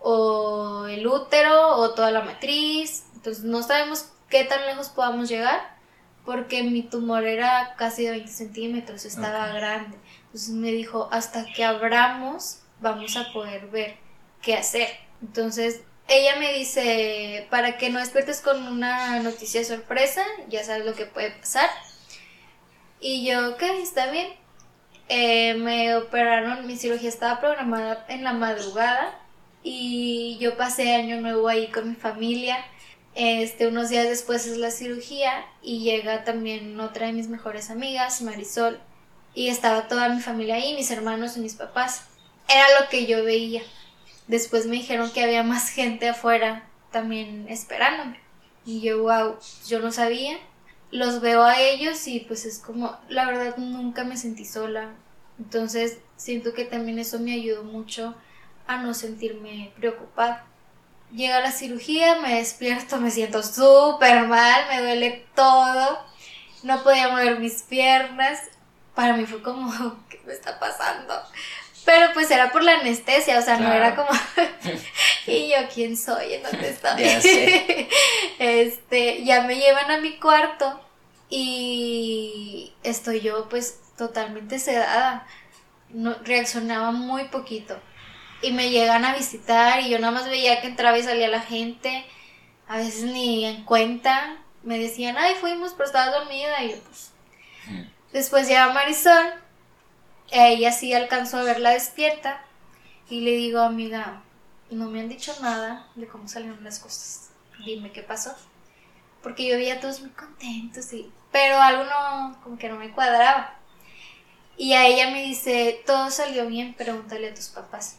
o el útero, o toda la matriz. Entonces no sabemos qué tan lejos podamos llegar, porque mi tumor era casi de 20 centímetros, estaba grande. Entonces me dijo, hasta que abramos, vamos a poder ver qué hacer. Entonces ella me dice, para que no despiertes con una noticia sorpresa, ya sabes lo que puede pasar. Y yo, ok, está bien. Eh, me operaron, mi cirugía estaba programada en la madrugada y yo pasé año nuevo ahí con mi familia. Este, unos días después es la cirugía y llega también otra de mis mejores amigas, Marisol, y estaba toda mi familia ahí, mis hermanos y mis papás. Era lo que yo veía. Después me dijeron que había más gente afuera también esperándome. Y yo, wow, yo no sabía. Los veo a ellos y pues es como, la verdad nunca me sentí sola. Entonces siento que también eso me ayudó mucho a no sentirme preocupada. Llega la cirugía, me despierto, me siento súper mal, me duele todo, no podía mover mis piernas. Para mí fue como, ¿qué me está pasando? Pero pues era por la anestesia, o sea, no era como. y yo, ¿quién soy? ¿En dónde estoy? Ya este, ya me llevan a mi cuarto y estoy yo, pues, totalmente sedada. No, reaccionaba muy poquito. Y me llegan a visitar y yo nada más veía que entraba y salía la gente. A veces ni en cuenta. Me decían, ay, fuimos, pero estaba dormida. Y yo, pues. Mm. Después llega Marisol ella sí alcanzó a verla despierta y le digo, amiga, no me han dicho nada de cómo salieron las cosas. Dime qué pasó. Porque yo veía a todos muy contentos, y, pero algo no, como que no me cuadraba. Y a ella me dice, todo salió bien, pregúntale a tus papás.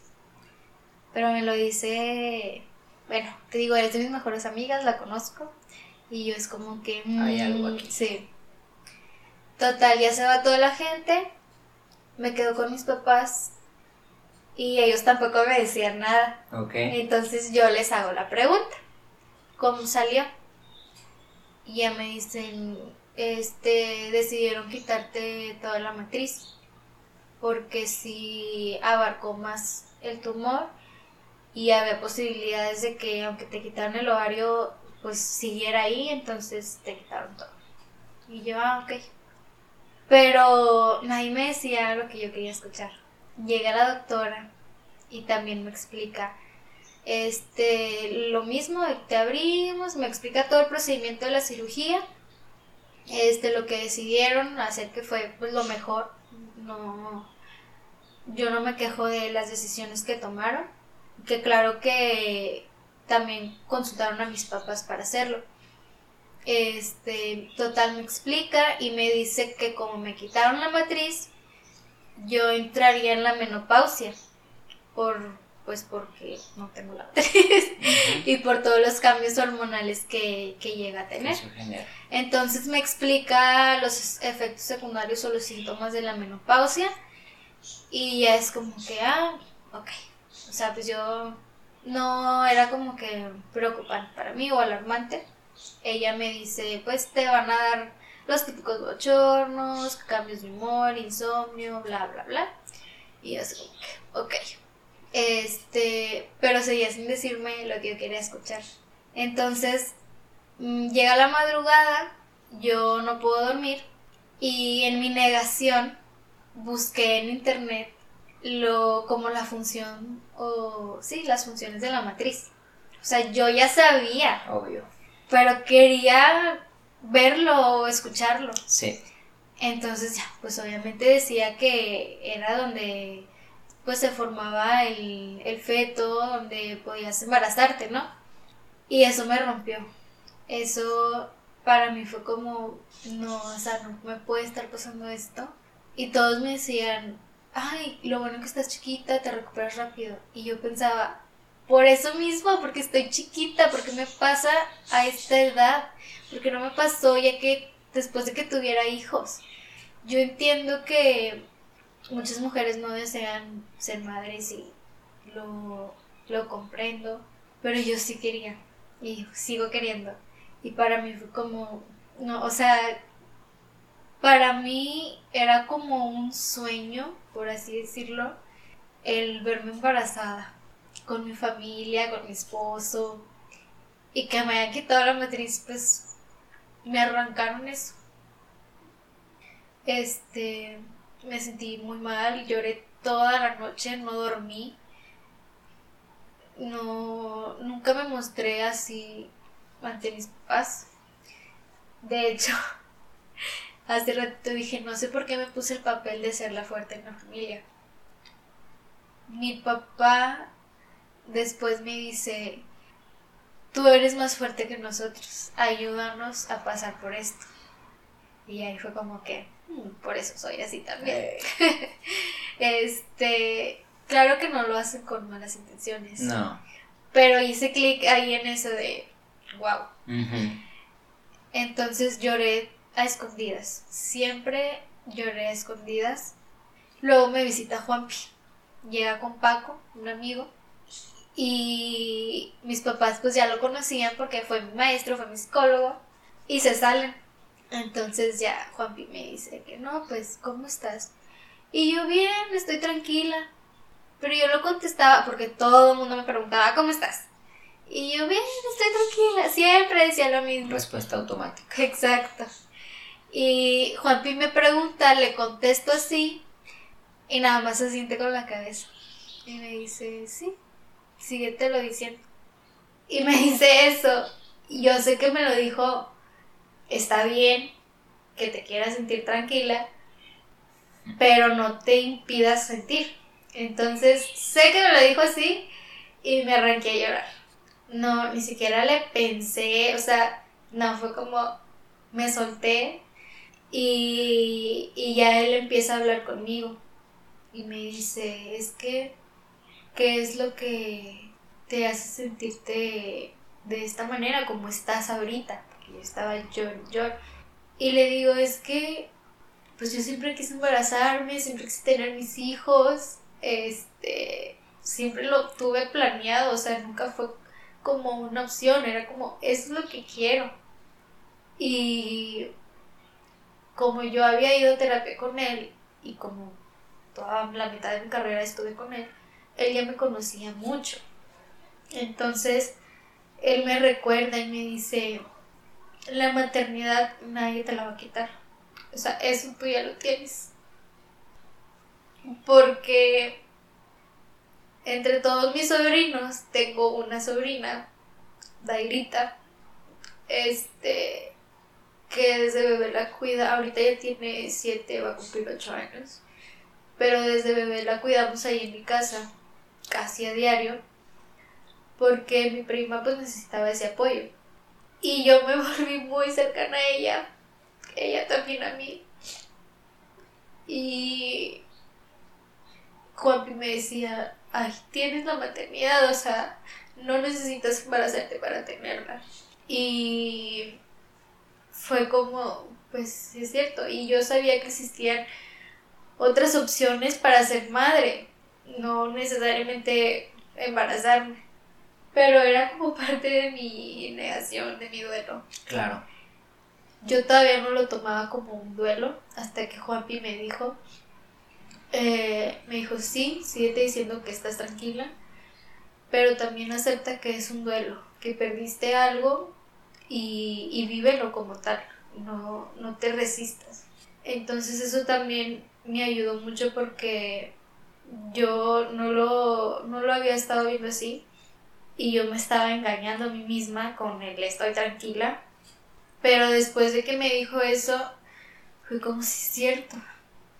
Pero me lo dice, bueno, te digo, eres de mis mejores amigas, la conozco. Y yo es como que... Hay algo aquí. Sí. Total, ya se va toda la gente me quedo con mis papás y ellos tampoco me decían nada. Entonces yo les hago la pregunta, ¿cómo salió? Y ya me dicen, este, decidieron quitarte toda la matriz, porque si abarcó más el tumor y había posibilidades de que aunque te quitaran el ovario, pues siguiera ahí, entonces te quitaron todo. Y yo, ah, ok. Pero nadie me decía lo que yo quería escuchar. Llega la doctora y también me explica este lo mismo, te abrimos, me explica todo el procedimiento de la cirugía. Este lo que decidieron hacer que fue pues lo mejor. No yo no me quejo de las decisiones que tomaron, que claro que también consultaron a mis papás para hacerlo. Este, total me explica y me dice que como me quitaron la matriz, yo entraría en la menopausia. Por, pues porque no tengo la matriz y por todos los cambios hormonales que, que llega a tener. Entonces me explica los efectos secundarios o los síntomas de la menopausia y ya es como que, ah, ok. O sea, pues yo no era como que preocupante para mí o alarmante ella me dice, pues te van a dar los típicos bochornos, cambios de humor, insomnio, bla, bla, bla. Y yo así ok. Este, pero seguía sin decirme lo que yo quería escuchar. Entonces, mm, llega la madrugada, yo no puedo dormir y en mi negación busqué en internet lo como la función o sí, las funciones de la matriz. O sea, yo ya sabía. Obvio pero quería verlo o escucharlo. Sí. Entonces ya, pues obviamente decía que era donde pues se formaba el, el feto, donde podías embarazarte, ¿no? Y eso me rompió. Eso para mí fue como, no, o sea, no me puede estar pasando esto. Y todos me decían, ay, lo bueno que estás chiquita, te recuperas rápido. Y yo pensaba, por eso mismo, porque estoy chiquita, porque me pasa a esta edad, porque no me pasó ya que después de que tuviera hijos. Yo entiendo que muchas mujeres no desean ser madres y lo, lo comprendo, pero yo sí quería y sigo queriendo. Y para mí fue como, no, o sea, para mí era como un sueño, por así decirlo, el verme embarazada con mi familia, con mi esposo y que me hayan quitado la matriz, pues me arrancaron eso. Este, me sentí muy mal, lloré toda la noche, no dormí. No, nunca me mostré así ante mis papás. De hecho, hace rato dije, no sé por qué me puse el papel de ser la fuerte en la familia. Mi papá después me dice, tú eres más fuerte que nosotros, ayúdanos a pasar por esto. Y ahí fue como que, mm, por eso soy así también. este, claro que no lo hacen con malas intenciones. No. Pero hice clic ahí en eso de, wow. Entonces lloré a escondidas. Siempre lloré a escondidas. Luego me visita Juanpi. Llega con Paco, un amigo. Y mis papás pues ya lo conocían porque fue mi maestro, fue mi psicólogo. Y se salen. Entonces ya Juanpi me dice que no, pues, ¿cómo estás? Y yo bien, estoy tranquila. Pero yo lo contestaba porque todo el mundo me preguntaba, ¿cómo estás? Y yo bien, estoy tranquila. Siempre decía lo mismo. Respuesta automática. Exacto. Y Juanpi me pregunta, le contesto así. Y nada más se siente con la cabeza. Y me dice, sí, lo diciendo. Y me dice eso. Yo sé que me lo dijo está bien que te quieras sentir tranquila, pero no te impidas sentir. Entonces, sé que me lo dijo así y me arranqué a llorar. No, ni siquiera le pensé, o sea, no, fue como me solté y, y ya él empieza a hablar conmigo y me dice, es que, ¿qué es lo que te hace sentirte de esta manera como estás ahorita? yo estaba yo. Y le digo, es que, pues yo siempre quise embarazarme, siempre quise tener mis hijos, este, siempre lo tuve planeado, o sea, nunca fue como una opción, era como, es lo que quiero. Y como yo había ido a terapia con él y como toda la mitad de mi carrera estuve con él, él ya me conocía mucho. Entonces, él me recuerda y me dice, la maternidad nadie te la va a quitar. O sea, eso tú ya lo tienes. Porque entre todos mis sobrinos tengo una sobrina, Dairita, este, que desde bebé la cuida, ahorita ya tiene 7, va a cumplir 8 años, pero desde bebé la cuidamos ahí en mi casa, casi a diario, porque mi prima pues necesitaba ese apoyo. Y yo me volví muy cercana a ella, ella también a mí. Y Juanpi me decía, ay, tienes la maternidad, o sea, no necesitas embarazarte para tenerla. Y fue como, pues es cierto, y yo sabía que existían otras opciones para ser madre, no necesariamente embarazarme. Pero era como parte de mi negación, de mi duelo. Claro. Yo todavía no lo tomaba como un duelo hasta que Juanpi me dijo, eh, me dijo, sí, síguete diciendo que estás tranquila, pero también acepta que es un duelo, que perdiste algo y, y vívelo como tal, no, no te resistas. Entonces eso también me ayudó mucho porque yo no lo, no lo había estado viendo así y yo me estaba engañando a mí misma con el estoy tranquila. Pero después de que me dijo eso, fue como si es cierto.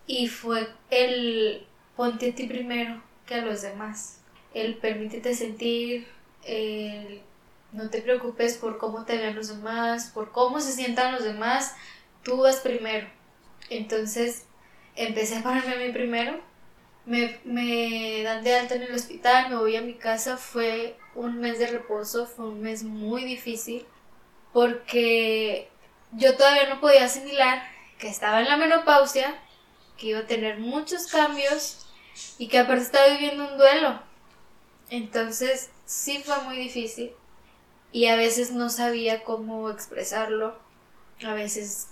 Y fue el ponte a ti primero que a los demás. El permítete sentir, el no te preocupes por cómo te vean los demás, por cómo se sientan los demás, tú vas primero. Entonces empecé a ponerme a mí primero me, me dan de alta en el hospital, me voy a mi casa, fue un mes de reposo, fue un mes muy difícil porque yo todavía no podía asimilar que estaba en la menopausia, que iba a tener muchos cambios y que aparte estaba viviendo un duelo. Entonces sí fue muy difícil y a veces no sabía cómo expresarlo, a veces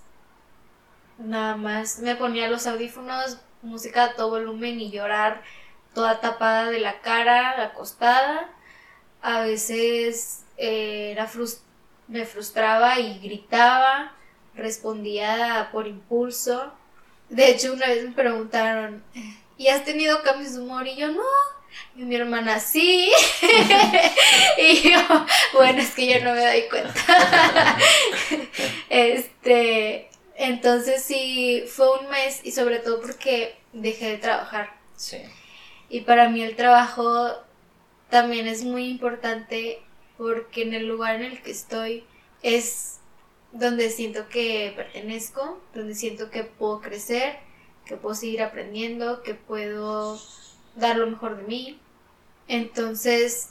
nada más me ponía los audífonos, música a todo volumen y llorar toda tapada de la cara, acostada. A veces eh, era me frustraba y gritaba, respondía por impulso. De hecho, una vez me preguntaron, ¿y has tenido cambios de humor? Y yo, no. Y mi hermana, sí. y yo, bueno, es que yo no me doy cuenta. este, entonces sí, fue un mes y sobre todo porque dejé de trabajar. Sí. Y para mí el trabajo también es muy importante porque en el lugar en el que estoy es donde siento que pertenezco, donde siento que puedo crecer, que puedo seguir aprendiendo, que puedo dar lo mejor de mí. Entonces,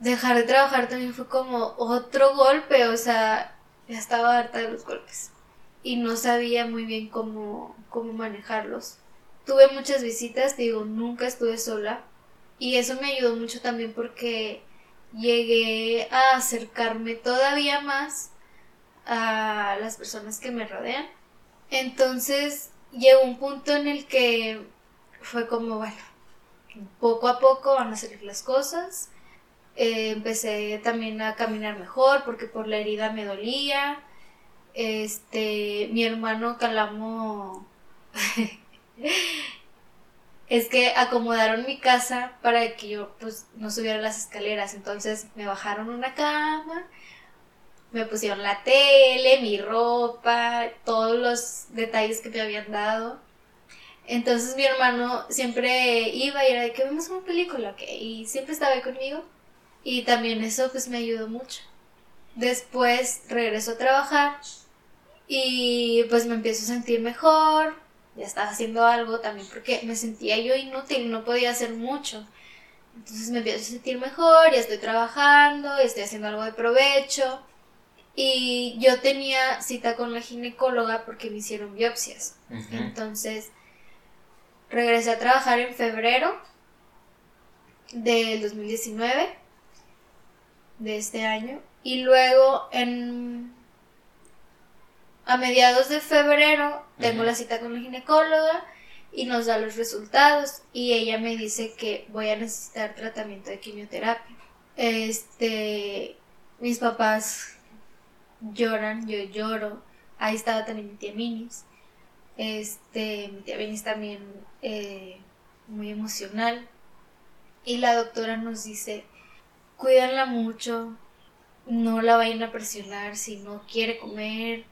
dejar de trabajar también fue como otro golpe, o sea, ya estaba harta de los golpes y no sabía muy bien cómo, cómo manejarlos. Tuve muchas visitas, digo, nunca estuve sola y eso me ayudó mucho también porque llegué a acercarme todavía más a las personas que me rodean. Entonces llegó un punto en el que fue como, bueno, poco a poco van a salir las cosas. Eh, empecé también a caminar mejor porque por la herida me dolía. Este, mi hermano Calamo es que acomodaron mi casa para que yo pues no subiera las escaleras, entonces me bajaron una cama, me pusieron la tele, mi ropa, todos los detalles que me habían dado. Entonces mi hermano siempre iba y era de que vemos una película, y siempre estaba ahí conmigo. Y también eso pues me ayudó mucho. Después regreso a trabajar y pues me empiezo a sentir mejor, ya estaba haciendo algo también porque me sentía yo inútil, no podía hacer mucho. Entonces me empiezo a sentir mejor, ya estoy trabajando, estoy haciendo algo de provecho. Y yo tenía cita con la ginecóloga porque me hicieron biopsias. Entonces regresé a trabajar en febrero del 2019, de este año. Y luego en a mediados de febrero tengo la cita con la ginecóloga y nos da los resultados y ella me dice que voy a necesitar tratamiento de quimioterapia. Este, mis papás lloran, yo lloro. Ahí estaba también mi tía Minis. Este, mi tía Minis también eh, muy emocional. Y la doctora nos dice, cuídanla mucho, no la vayan a presionar si no quiere comer,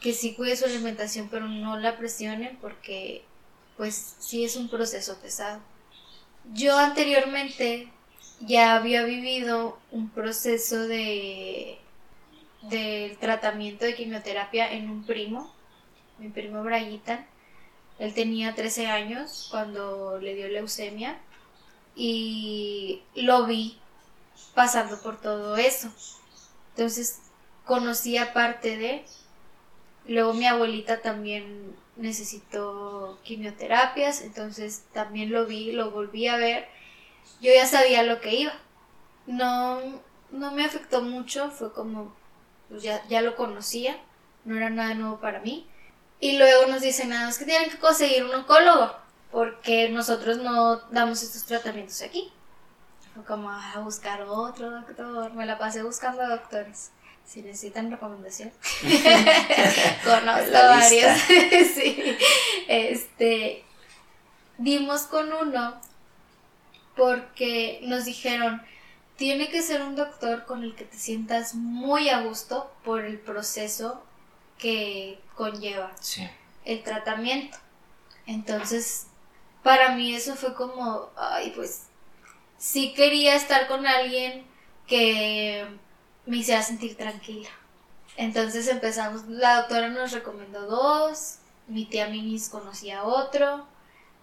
que sí cuide su alimentación, pero no la presionen porque pues sí es un proceso pesado. Yo anteriormente ya había vivido un proceso de del tratamiento de quimioterapia en un primo, mi primo Brayita. Él tenía 13 años cuando le dio leucemia y lo vi pasando por todo eso. Entonces conocía parte de Luego mi abuelita también necesitó quimioterapias, entonces también lo vi, lo volví a ver. Yo ya sabía lo que iba. No, no me afectó mucho, fue como, pues ya, ya lo conocía, no era nada nuevo para mí. Y luego nos dicen, nada, es que tienen que conseguir un oncólogo, porque nosotros no damos estos tratamientos aquí. Fue como a buscar otro doctor, me la pasé buscando doctores si necesitan recomendación, conozco varios. sí. Este, dimos con uno porque nos dijeron, tiene que ser un doctor con el que te sientas muy a gusto por el proceso que conlleva el tratamiento. Entonces, para mí eso fue como, ay, pues sí quería estar con alguien que me hiciera sentir tranquila. Entonces empezamos, la doctora nos recomendó dos, mi tía Minis conocía otro,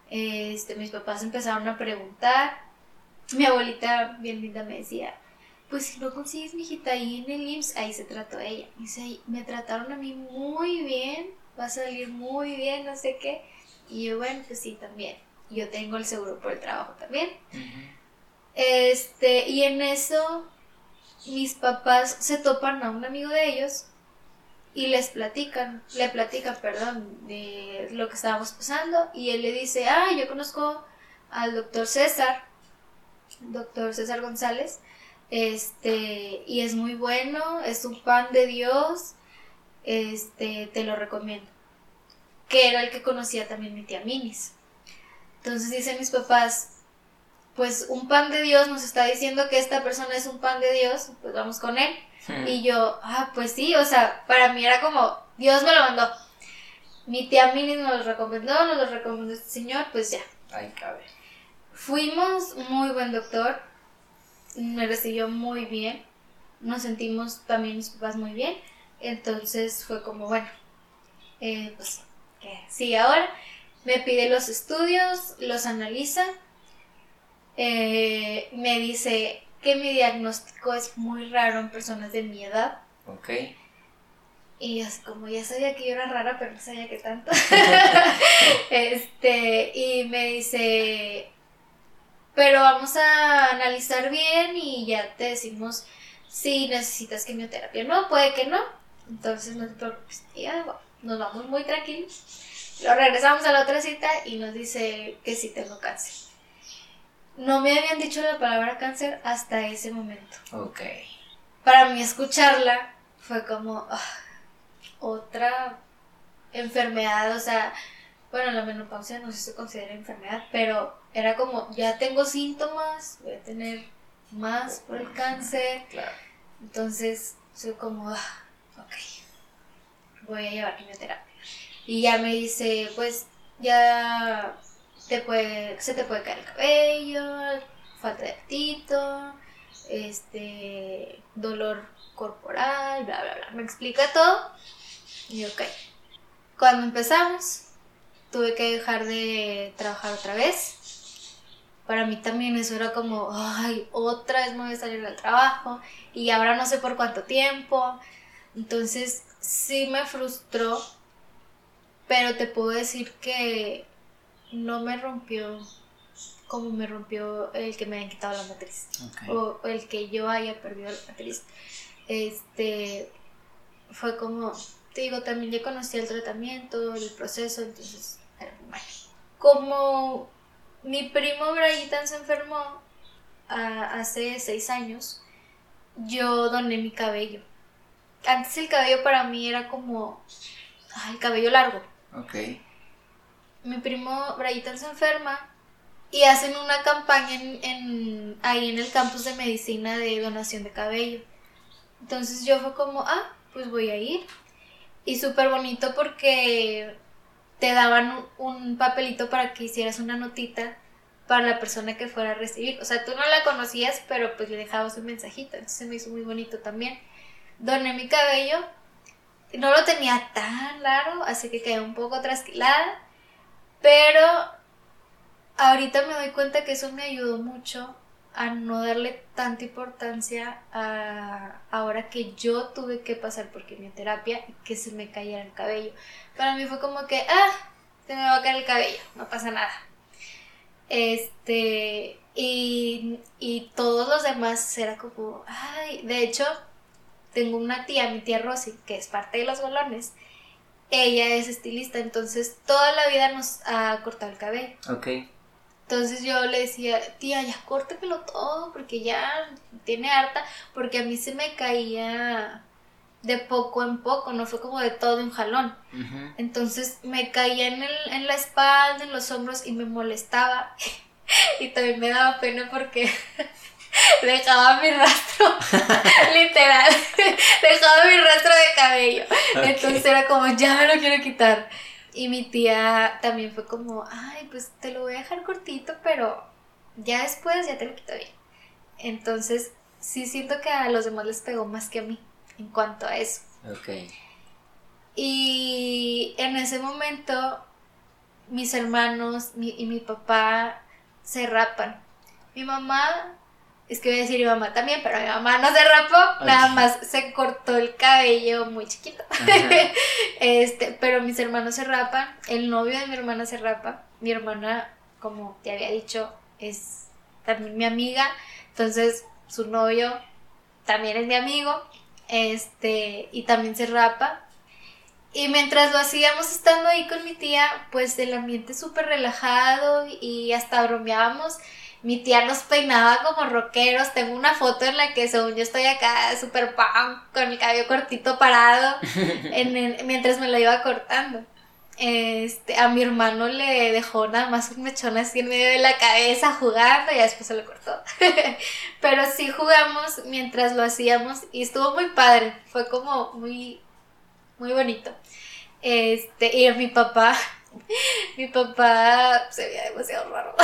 este, mis papás empezaron a preguntar, mi abuelita bien linda me decía, pues si no consigues mi hijita ahí en el IMSS, ahí se trató ella. Y me trataron a mí muy bien, va a salir muy bien, no sé qué. Y yo, bueno, pues sí, también. Yo tengo el seguro por el trabajo también. Este, y en eso mis papás se topan a un amigo de ellos y les platican, le platican, perdón, de lo que estábamos pasando y él le dice, ah, yo conozco al doctor César, doctor César González, este, y es muy bueno, es un pan de Dios, este, te lo recomiendo. Que era el que conocía también mi tía Minis. Entonces dicen mis papás, pues un pan de Dios nos está diciendo que esta persona es un pan de Dios, pues vamos con él. Y yo, ah, pues sí, o sea, para mí era como, Dios me lo mandó. Mi tía Minis nos lo recomendó, nos lo recomendó este señor, pues ya. Ay, cabe. Fuimos, muy buen doctor, me recibió muy bien, nos sentimos también mis papás muy bien, entonces fue como, bueno, eh, pues sí, ahora me pide los estudios, los analiza, eh, me dice que mi diagnóstico es muy raro en personas de mi edad. Ok. Y es como ya sabía que yo era rara, pero no sabía que tanto. este, y me dice, pero vamos a analizar bien y ya te decimos si necesitas quimioterapia. No, puede que no. Entonces no te preocupes. Y ya, bueno, nos vamos muy tranquilos. Lo regresamos a la otra cita y nos dice que sí tengo cáncer. No me habían dicho la palabra cáncer hasta ese momento. Ok. Para mí escucharla fue como ah, otra enfermedad, o sea, bueno, la menopausia no sé si se considera enfermedad, pero era como, ya tengo síntomas, voy a tener más por el cáncer, Claro. entonces soy como, ah, ok, voy a llevar quimioterapia. Y ya me dice, pues ya te puede, se te puede caer el cabello, falta de apetito, este, dolor corporal, bla, bla, bla. Me explica todo y ok. Cuando empezamos, tuve que dejar de trabajar otra vez. Para mí también eso era como, ay, otra vez me voy a salir del trabajo y ahora no sé por cuánto tiempo. Entonces sí me frustró, pero te puedo decir que no me rompió como me rompió el que me hayan quitado la matriz Ok. o el que yo haya perdido la matriz. Este fue como, te digo, también ya conocí el tratamiento, el proceso, entonces, era bueno. Como mi primo Brayitan se enfermó ah, hace seis años, yo doné mi cabello. Antes el cabello para mí era como ah, el cabello largo. Ok. Mi primo Brayitan se enferma y hacen una campaña en, en- ahí en el campus de medicina de donación de cabello. Entonces yo fue como, ah, pues voy a ir. Y súper bonito porque te daban un, un papelito para que hicieras una notita para la persona que fuera a recibir. O sea, tú no la conocías, pero pues le dejabas un mensajito. Entonces se me hizo muy bonito también. Doné mi cabello. No lo tenía tan largo, así que quedé un poco trasquilada. Pero ahorita me doy cuenta que eso me ayudó mucho a no darle tanta importancia a ahora que yo tuve que pasar por quimioterapia y que se me cayera el cabello. Para mí fue como que, ah, se me va a caer el cabello, no pasa nada. Este, y, y todos los demás era como, ay, de hecho, tengo una tía, mi tía Rosy, que es parte de los golones. Ella es estilista, entonces toda la vida nos ha cortado el cabello. Ok. Entonces yo le decía, tía, ya córtemelo todo, porque ya tiene harta, porque a mí se me caía de poco en poco, no fue como de todo de un jalón. Entonces me caía en, el, en la espalda, en los hombros y me molestaba. y también me daba pena porque dejaba mi rastro, literal, dejaba mi rastro de cabello. Entonces era como, ya me lo quiero quitar. Y mi tía también fue como, ay, pues te lo voy a dejar cortito, pero ya después ya te lo quito bien. Entonces sí siento que a los demás les pegó más que a mí en cuanto a eso. Ok. Y en ese momento mis hermanos mi- y mi papá se rapan. Mi mamá, es que voy a decir mi mamá también, pero mi mamá no se rapó, nada más se cortó el cabello muy chiquito. Este, pero mis hermanos se rapan, el novio de mi hermana se rapa, mi hermana, como te había dicho, es también mi amiga, entonces su novio también es mi amigo, este, y también se rapa. Y mientras lo hacíamos estando ahí con mi tía, pues el ambiente súper relajado y hasta bromeábamos. Mi tía nos peinaba como rockeros. Tengo una foto en la que según yo estoy acá súper punk, con el cabello cortito parado, en mientras me lo iba cortando. Este, a mi hermano le dejó nada más un mechón así en medio de la cabeza jugando y después se lo cortó. Pero sí jugamos mientras lo hacíamos y estuvo muy padre. Fue como muy, muy bonito. Este, y a mi papá, mi papá se veía demasiado raro.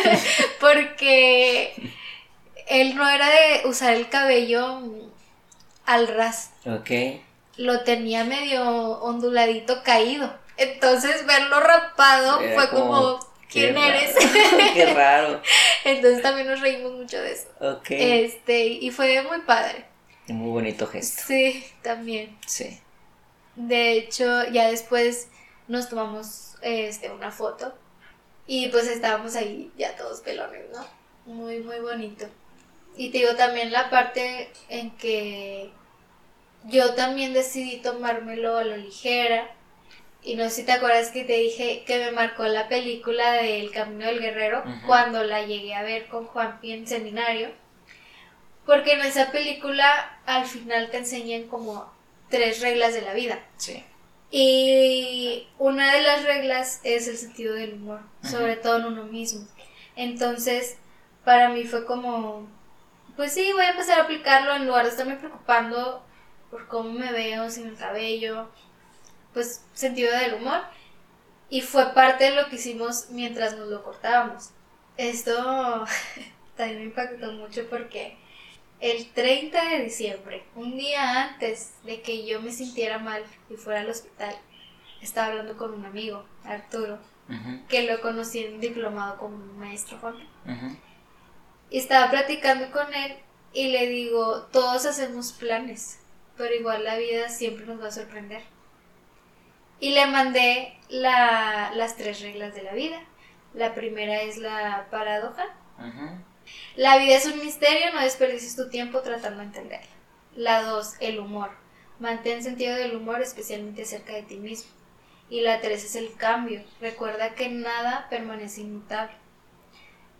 Porque él no era de usar el cabello al ras. Ok. Lo tenía medio onduladito caído. Entonces verlo rapado fue como, ¿quién eres? qué raro. Entonces también nos reímos mucho de eso. Ok. Este, y fue muy padre. Muy bonito gesto. Sí, también. Sí. De hecho, ya después nos tomamos este, una foto y pues estábamos ahí ya todos pelones, ¿no? Muy, muy bonito. Y te digo también la parte en que yo también decidí tomármelo a la ligera. Y no sé si te acuerdas que te dije que me marcó la película del Camino del Guerrero cuando la llegué a ver con Juanpi en seminario. Porque en esa película al final te enseñan como tres reglas de la vida. Sí. Y una de las reglas es el sentido del humor, sobre todo en uno mismo. Entonces, para mí fue como, pues sí, voy a empezar a aplicarlo en lugar de estarme preocupando por cómo me veo, sin el cabello, pues sentido del humor. Y fue parte de lo que hicimos mientras nos lo cortábamos. Esto también me impactó mucho porque el 30 de diciembre, un día antes de que yo me sintiera mal y fuera al hospital, estaba hablando con un amigo, Arturo, que lo conocí en diplomado como maestro Juan. Y estaba platicando con él y le digo, todos hacemos planes, pero igual la vida siempre nos va a sorprender. Y le mandé las tres reglas de la vida. La primera es la paradoja. La vida es un misterio, no desperdicies tu tiempo tratando de entenderla. La 2, el humor. Mantén sentido del humor, especialmente acerca de ti mismo. Y la 3 es el cambio. Recuerda que nada permanece inmutable.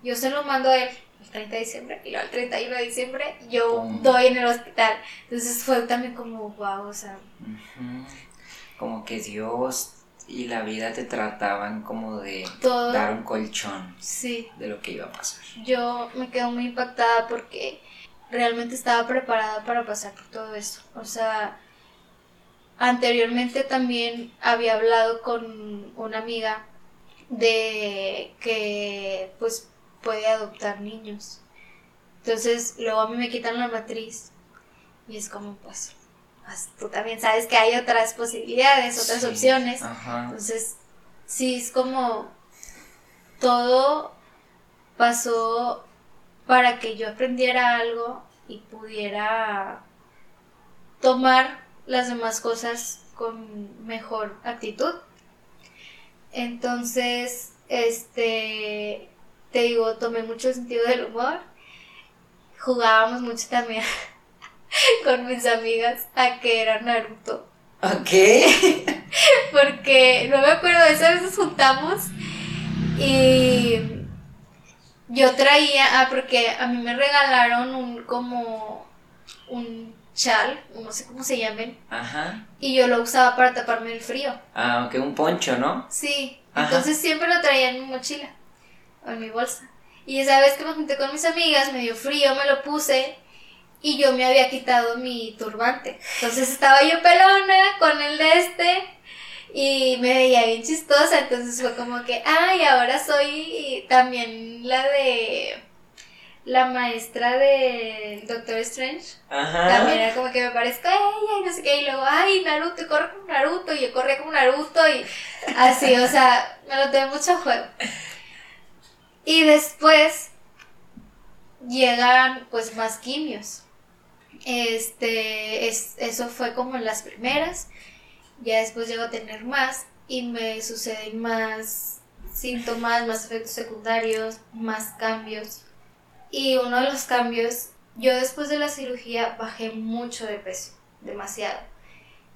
Yo se lo mando a él el 30 de diciembre y luego el 31 de diciembre yo doy en el hospital. Entonces fue también como, wow, o sea. Como que Dios y la vida te trataban como de dar un colchón sí. de lo que iba a pasar. Yo me quedo muy impactada porque realmente estaba preparada para pasar por todo esto. O sea, anteriormente también había hablado con una amiga de que pues puede adoptar niños. Entonces luego a mí me quitan la matriz y es como pues pues, tú también sabes que hay otras posibilidades, otras opciones. Entonces, sí, es como todo pasó para que yo aprendiera algo y pudiera tomar las demás cosas con mejor actitud. Entonces, este, te digo, tomé mucho sentido del humor. Jugábamos mucho también con mis amigas a que era Naruto. Ok. Porque no me acuerdo, esa vez nos juntamos y yo traía, ah, porque a mí me regalaron un como un chal, no sé cómo se llamen. Ajá. Y yo lo usaba para taparme el frío. Ah, ok, un poncho, ¿no? Sí. Entonces siempre lo traía en mi mochila o en mi bolsa. Y esa vez que me junté con mis amigas, me dio frío, me lo puse y yo me había quitado mi turbante. Entonces estaba yo pelona con el de este y me veía bien chistosa, entonces fue como que, ay, ahora soy también la de la maestra de Doctor Strange. Ajá. También era como que me parezco a ella y no sé qué, y luego, ay, Naruto, y corre como Naruto, y yo corría como Naruto, y así, o sea, me lo tengo mucho a juego. Y después llegan pues más quimios. Este, es, eso fue como en las primeras. Ya después llego a tener más y me suceden más síntomas, más efectos secundarios, más cambios. Y uno de los cambios, yo después de la cirugía bajé mucho de peso, demasiado.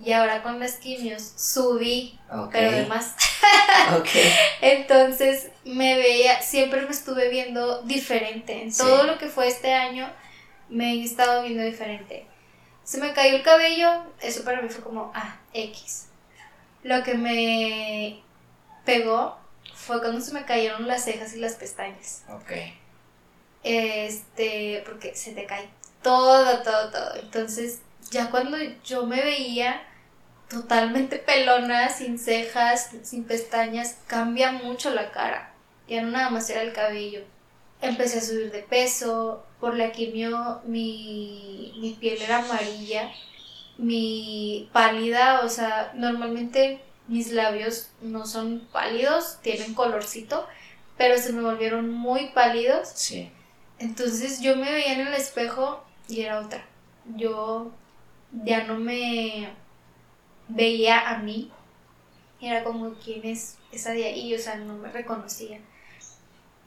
y ahora con las quimios subí, pero además. ok. Entonces me veía, siempre me estuve viendo diferente. En todo lo que fue este año me he estado viendo diferente. Se me cayó el cabello, eso para mí fue como, ah, X. Lo que me pegó fue cuando se me cayeron las cejas y las pestañas. Ok. Este, porque se te cae todo, todo, todo. Entonces, ya cuando yo me veía totalmente pelona, sin cejas, sin pestañas, cambia mucho la cara. Ya no nada más era el cabello. Empecé a subir de peso, por la quimio mi, mi piel era amarilla, mi pálida, o sea, normalmente mis labios no son pálidos, tienen colorcito, pero se me volvieron muy pálidos. Sí. Entonces yo me veía en el espejo y era otra. Yo ya no me veía a mí. Era como, ¿quién es esa de ahí? O sea, no me reconocía.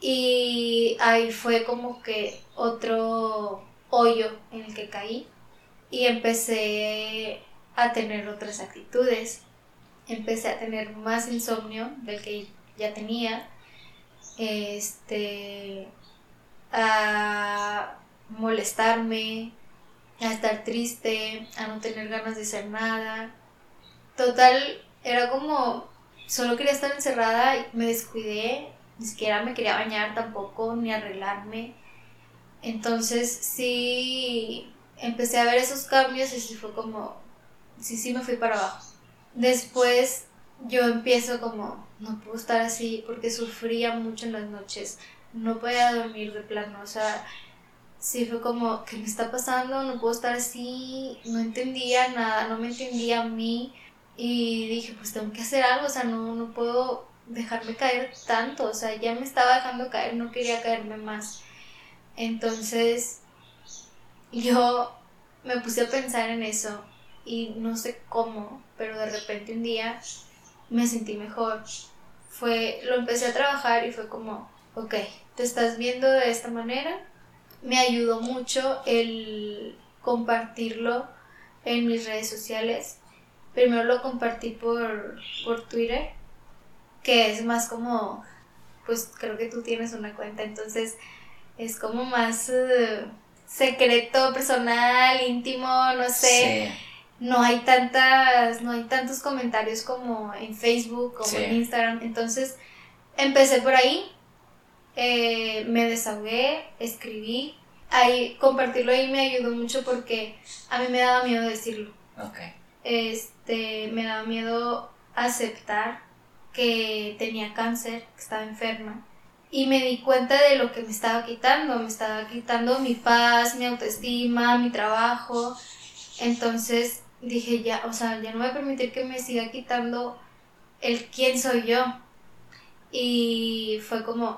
Y ahí fue como que otro hoyo en el que caí y empecé a tener otras actitudes. Empecé a tener más insomnio del que ya tenía. Este. a molestarme, a estar triste, a no tener ganas de hacer nada. Total, era como. solo quería estar encerrada y me descuidé. Ni siquiera me quería bañar tampoco, ni arreglarme. Entonces sí empecé a ver esos cambios y sí fue como, sí, sí me fui para abajo. Después yo empiezo como, no puedo estar así porque sufría mucho en las noches, no podía dormir de plano, o sea, sí fue como, ¿qué me está pasando? No puedo estar así, no entendía nada, no me entendía a mí y dije, pues tengo que hacer algo, o sea, no, no puedo dejarme caer tanto, o sea, ya me estaba dejando caer, no quería caerme más. Entonces, yo me puse a pensar en eso y no sé cómo, pero de repente un día me sentí mejor. Fue, lo empecé a trabajar y fue como, ok, te estás viendo de esta manera. Me ayudó mucho el compartirlo en mis redes sociales. Primero lo compartí por, por Twitter, que es más como, pues creo que tú tienes una cuenta, entonces es como más eh, secreto, personal, íntimo, no sé. No hay tantas, no hay tantos comentarios como en Facebook, como en Instagram. Entonces, empecé por ahí, eh, me desahogué, escribí. Ahí, compartirlo ahí me ayudó mucho porque a mí me daba miedo decirlo. Este, me daba miedo aceptar que tenía cáncer, que estaba enferma y me di cuenta de lo que me estaba quitando, me estaba quitando mi paz, mi autoestima, mi trabajo. Entonces dije, ya, o sea, ya no voy a permitir que me siga quitando el quién soy yo. Y fue como,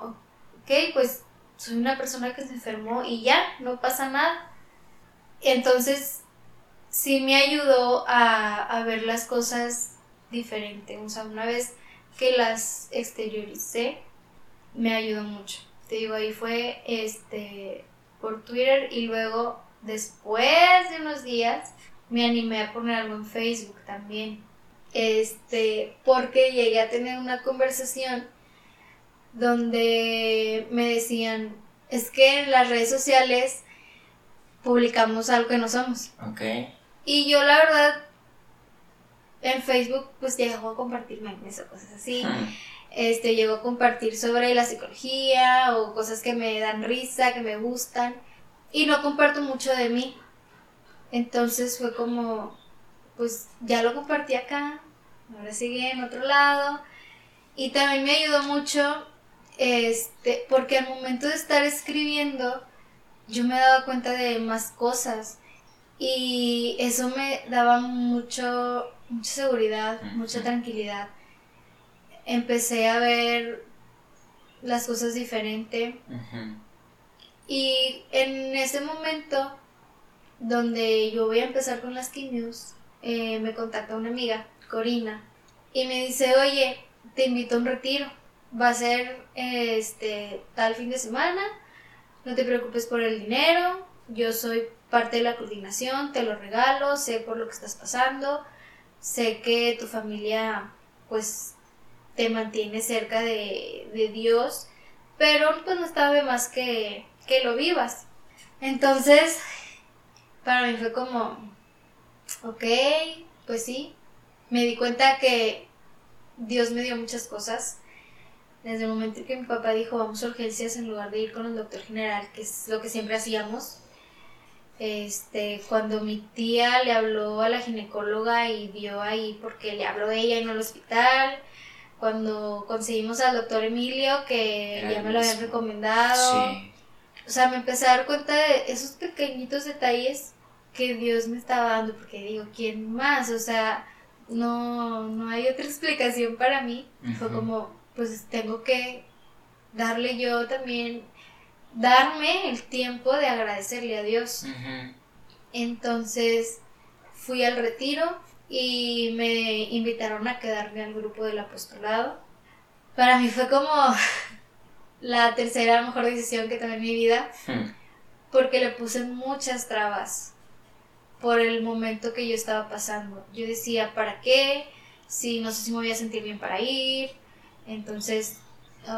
ok, pues soy una persona que se enfermó y ya, no pasa nada. Entonces, sí me ayudó a, a ver las cosas diferente. O sea, una vez que las exterioricé, me ayudó mucho. Te digo, ahí fue este por Twitter y luego después de unos días me animé a poner algo en Facebook también. Este, porque llegué a tener una conversación donde me decían, es que en las redes sociales publicamos algo que no somos. Ok. Y yo la verdad en Facebook pues llego a compartir memes o cosas así. Este, llego a compartir sobre la psicología o cosas que me dan risa, que me gustan, y no comparto mucho de mí. Entonces fue como, pues ya lo compartí acá, ahora sigue en otro lado, y también me ayudó mucho, este, porque al momento de estar escribiendo, yo me daba cuenta de más cosas, y eso me daba mucho, mucha seguridad, mucha tranquilidad. Empecé a ver las cosas diferente. Y en ese momento, donde yo voy a empezar con las quimios, eh, me contacta una amiga, Corina, y me dice, oye, te invito a un retiro, va a ser este tal fin de semana, no te preocupes por el dinero, yo soy parte de la coordinación, te lo regalo, sé por lo que estás pasando, sé que tu familia pues te mantiene cerca de, de Dios, pero pues no estaba más que, que lo vivas. Entonces, para mí fue como, ok, pues sí, me di cuenta que Dios me dio muchas cosas. Desde el momento en que mi papá dijo vamos a urgencias en lugar de ir con el doctor general, que es lo que siempre hacíamos. Este, cuando mi tía le habló a la ginecóloga y vio ahí porque le habló ella no al hospital. Cuando conseguimos al doctor Emilio, que ya me lo habían recomendado. O sea, me empecé a dar cuenta de esos pequeñitos detalles que Dios me estaba dando, porque digo, ¿quién más? O sea, no, no hay otra explicación para mí. Fue como, pues tengo que darle yo también, darme el tiempo de agradecerle a Dios. Entonces fui al retiro y me invitaron a quedarme al grupo del apostolado. Para mí fue como la tercera mejor decisión que tomé en mi vida, porque le puse muchas trabas por el momento que yo estaba pasando. Yo decía, ¿para qué? Si no sé si me voy a sentir bien para ir. Entonces,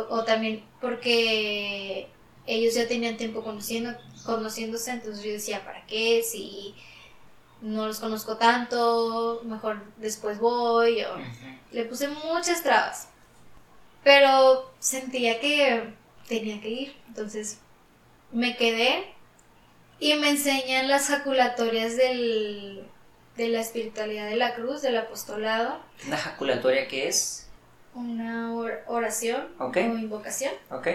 o, también porque ellos ya tenían tiempo conociendo, conociéndose, entonces yo decía, ¿para qué? Si no los conozco tanto, mejor después voy. Le puse muchas trabas. Pero sentía que tenía que ir. Entonces me quedé y me enseñan las jaculatorias del, de la espiritualidad de la cruz, del apostolado. ¿Una jaculatoria qué es? Una oración o invocación. Ok.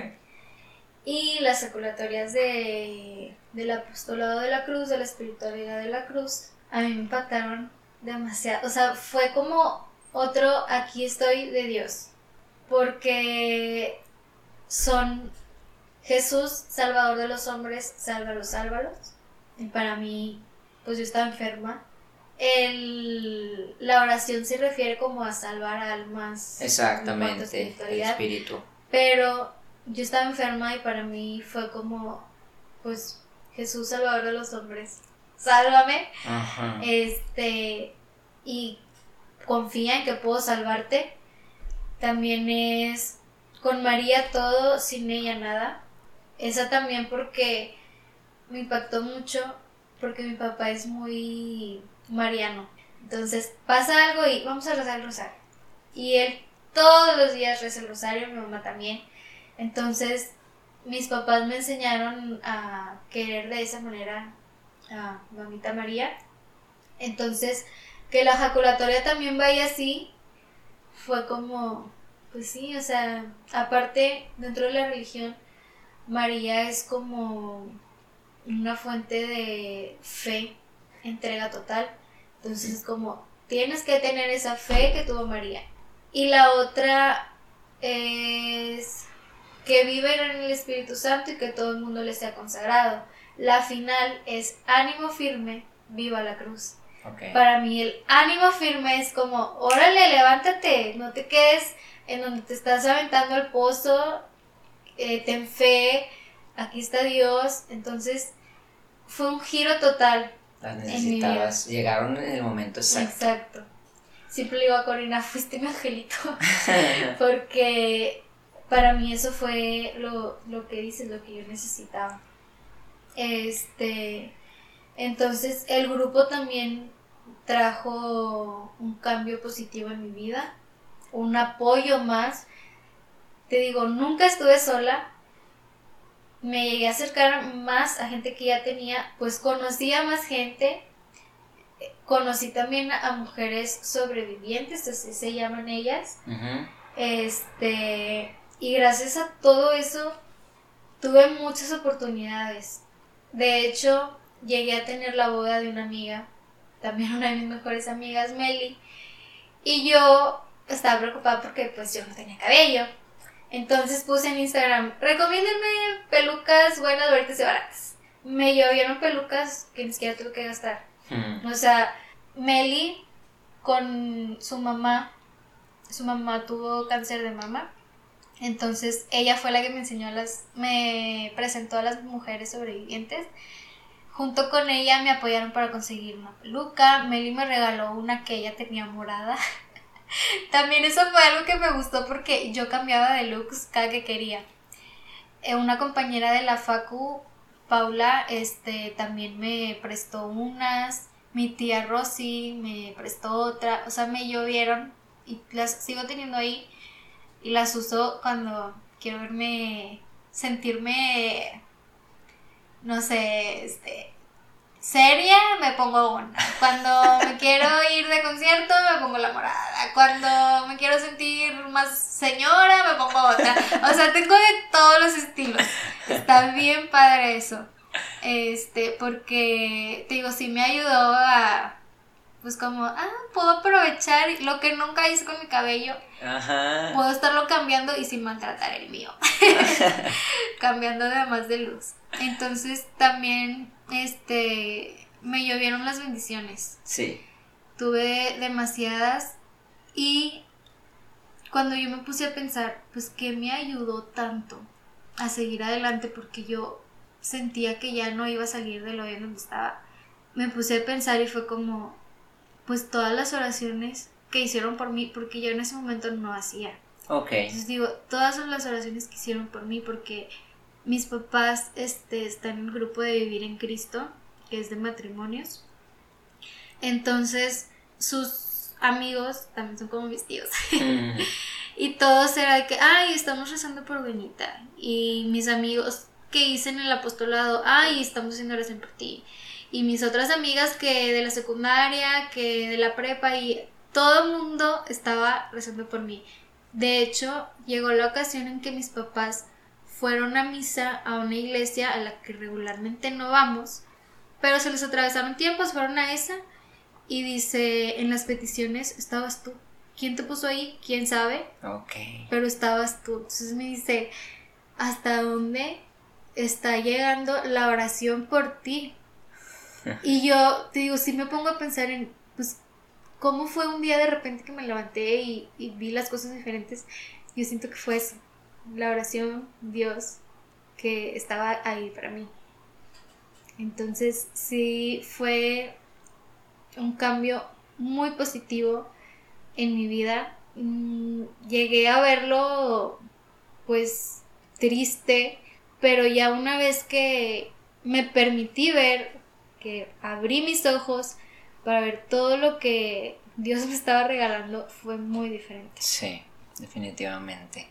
Y las jaculatorias de, del apostolado de la cruz, de la espiritualidad de la cruz, a mí me impactaron demasiado. O sea, fue como otro aquí estoy de Dios. Porque son Jesús, Salvador de los hombres, sálvalos, sálvalos. Y para mí, pues yo estaba enferma. El, la oración se refiere como a salvar almas. Exactamente, el espíritu. Pero yo estaba enferma y para mí fue como, pues, Jesús, Salvador de los hombres, sálvame. Este, y confía en que puedo salvarte. También es con María todo, sin ella nada. Esa también porque me impactó mucho, porque mi papá es muy mariano. Entonces pasa algo y vamos a rezar el rosario. Y él todos los días reza el rosario, mi mamá también. Entonces mis papás me enseñaron a querer de esa manera a mamita María. Entonces que la jaculatoria también vaya así fue como, pues sí, o sea, aparte dentro de la religión María es como una fuente de fe, entrega total. Entonces es como, tienes que tener esa fe que tuvo María. Y la otra es que vive en el Espíritu Santo y que todo el mundo le sea consagrado. La final es ánimo firme, viva la cruz. Para mí el ánimo firme es como, órale, levántate, no te quedes en donde te estás aventando al pozo eh, ten fe, aquí está Dios. Entonces fue un giro total. Las necesitabas, llegaron en el momento exacto. Exacto. Siempre le digo a Corina, fuiste mi angelito. Porque para mí eso fue lo, lo que dices, lo que yo necesitaba. Este, entonces el grupo también trajo un cambio positivo en mi vida, un apoyo más te digo, nunca estuve sola. Me llegué a acercar más a gente que ya tenía, pues conocí a más gente. Conocí también a mujeres sobrevivientes, así se llaman ellas. Este, y gracias a todo eso tuve muchas oportunidades. De hecho, llegué a tener la boda de una amiga, también una de mis mejores amigas, Meli. Y yo estaba preocupada porque pues yo no tenía cabello. Entonces puse en Instagram, recomiéndenme pelucas buenas, bonitas y baratas. Me llovieron pelucas que ni siquiera tuve que gastar. Hmm. O sea, Meli con su mamá, su mamá tuvo cáncer de mama. Entonces ella fue la que me enseñó las, me presentó a las mujeres sobrevivientes junto con ella me apoyaron para conseguir una peluca. Meli me regaló una que ella tenía morada. También eso fue algo que me gustó porque yo cambiaba de looks cada que quería. Eh, una compañera de la Facu, Paula, este, también me prestó unas. Mi tía Rosy me prestó otra. O sea, me llovieron y las sigo teniendo ahí. Y las uso cuando quiero verme, sentirme, no sé, este, seria, me pongo una. Cuando me quiero ir de concierto, me pongo la morada. Cuando me quiero sentir más señora, me pongo otra. O sea, tengo de todos los estilos. Está bien padre eso. Este, porque, te digo, sí me ayudó a, pues como, ah, puedo aprovechar lo que nunca hice con mi cabello. Ajá. Puedo estarlo cambiando y sin maltratar el mío. cambiando además de luz. Entonces también este, me llovieron las bendiciones. Sí. Tuve demasiadas y cuando yo me puse a pensar, pues, ¿qué me ayudó tanto a seguir adelante? Porque yo sentía que ya no iba a salir de lo bien donde estaba. Me puse a pensar y fue como, pues, todas las oraciones que hicieron por mí, porque yo en ese momento no hacía. Ok. Entonces digo, todas son las oraciones que hicieron por mí, porque mis papás este, están en el grupo de Vivir en Cristo, que es de matrimonios. Entonces, sus amigos también son como mis tíos. Mm. y todos era de que, ay, estamos rezando por Benita. Y mis amigos que hice en el apostolado, ay, estamos haciendo oración por ti. Y mis otras amigas que de la secundaria, que de la prepa, y todo el mundo estaba rezando por mí. De hecho, llegó la ocasión en que mis papás fueron a misa a una iglesia a la que regularmente no vamos, pero se les atravesaron tiempos, fueron a esa y dice, en las peticiones estabas tú. ¿Quién te puso ahí? ¿Quién sabe? Ok. Pero estabas tú. Entonces me dice, ¿hasta dónde está llegando la oración por ti? Y yo te digo, si me pongo a pensar en, pues, cómo fue un día de repente que me levanté y, y vi las cosas diferentes, yo siento que fue eso la oración, Dios, que estaba ahí para mí. Entonces sí fue un cambio muy positivo en mi vida. Mm, llegué a verlo pues triste, pero ya una vez que me permití ver, que abrí mis ojos para ver todo lo que Dios me estaba regalando, fue muy diferente. Sí, definitivamente.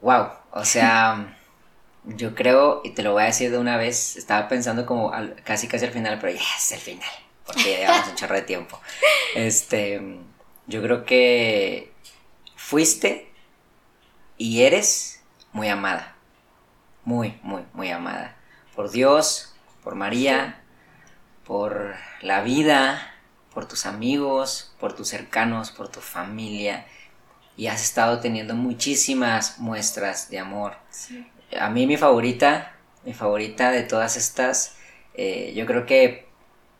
Wow, o sea, yo creo, y te lo voy a decir de una vez, estaba pensando como casi casi al final, pero ya es el final, porque ya llevamos un chorro de tiempo. Este, yo creo que fuiste y eres muy amada, muy, muy, muy amada, por Dios, por María, por la vida, por tus amigos, por tus cercanos, por tu familia y has estado teniendo muchísimas muestras de amor. A mí mi favorita, mi favorita de todas estas, eh, yo creo que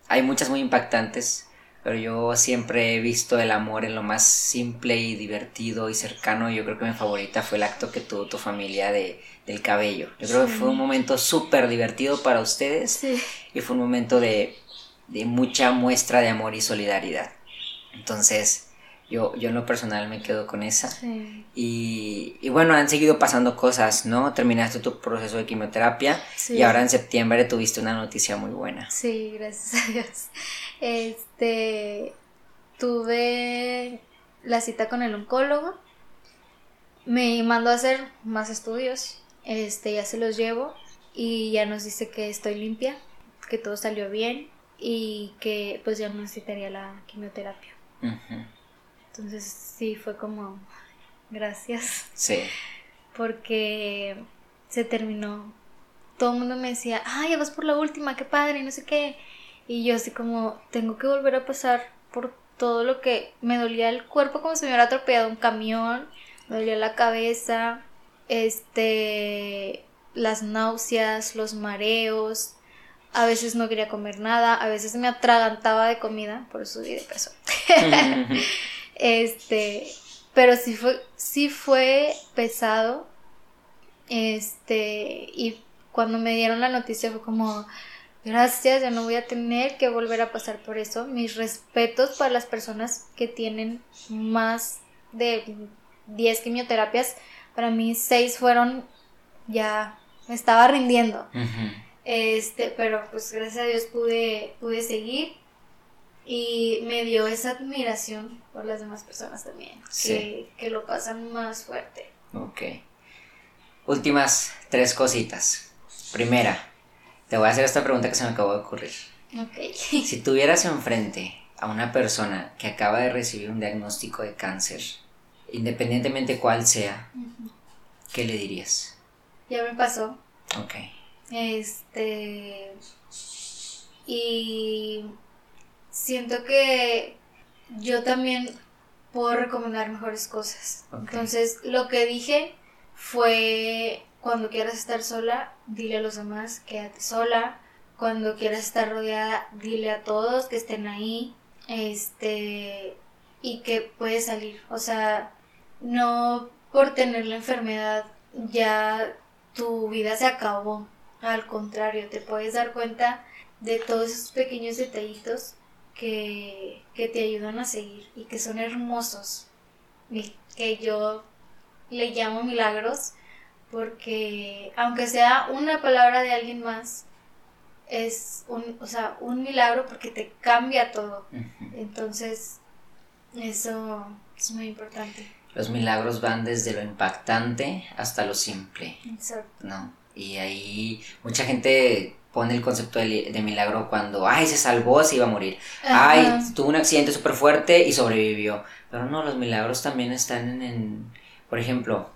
hay muchas muy impactantes, pero yo siempre he visto el amor en lo más simple y divertido y cercano. Yo creo que mi favorita fue el acto que tuvo tu familia de, del cabello. Yo creo que fue un momento súper divertido para ustedes y fue un momento de, de mucha muestra de amor y solidaridad. Entonces, yo, yo en lo personal me quedo con esa. Y, y, bueno, han seguido pasando cosas, ¿no? Terminaste tu proceso de quimioterapia y ahora en septiembre tuviste una noticia muy buena. Sí, gracias a Dios. Este, tuve la cita con el oncólogo. Me mandó a hacer más estudios. Este, ya se los llevo y ya nos dice que estoy limpia, que todo salió bien y que pues ya no necesitaría la quimioterapia. Entonces sí fue como, gracias. Sí. Porque se terminó. Todo el mundo me decía, ay, ya vas por la última, qué padre, no sé qué. Y yo así como, tengo que volver a pasar por todo lo que me dolía el cuerpo como si me hubiera atropellado un camión, me dolía la cabeza, este, las náuseas, los mareos, a veces no quería comer nada, a veces me atragantaba de comida, por eso subí de peso. Este, pero sí fue, sí fue pesado. Este, y cuando me dieron la noticia fue como, gracias, ya no voy a tener que volver a pasar por eso. Mis respetos para las personas que tienen más de 10 quimioterapias. Para mí 6 fueron ya, me estaba rindiendo. Este, pero pues gracias a Dios pude, pude seguir y me dio esa admiración por las demás personas también, que, que, lo pasan más fuerte. Ok. Últimas tres cositas. Primera, te voy a hacer esta pregunta que se me acabó de ocurrir. Ok. Si tuvieras enfrente a una persona que acaba de recibir un diagnóstico de cáncer, independientemente cuál sea, ¿qué le dirías? Ya me pasó. Ok. Este. Y siento que yo también puedo recomendar mejores cosas. Entonces, lo que dije fue cuando quieras estar sola, dile a los demás, quédate sola. Cuando quieras estar rodeada, dile a todos que estén ahí. Este y que puedes salir. O sea, no por tener la enfermedad ya tu vida se acabó. Al contrario, te puedes dar cuenta de todos esos pequeños detallitos que, te ayudan a seguir y que son hermosos. Y que yo le llamo milagros porque aunque sea una palabra de alguien más, es un, o sea, un milagro porque te cambia todo. Entonces, eso es muy importante. Los milagros van desde lo impactante hasta lo simple. Exacto. ¿No? Y ahí mucha gente pone el concepto de, milagro cuando, ay, se salvó, se iba a morir. Ay, tuvo un accidente súper fuerte y sobrevivió. Pero no, los milagros también están en, por ejemplo,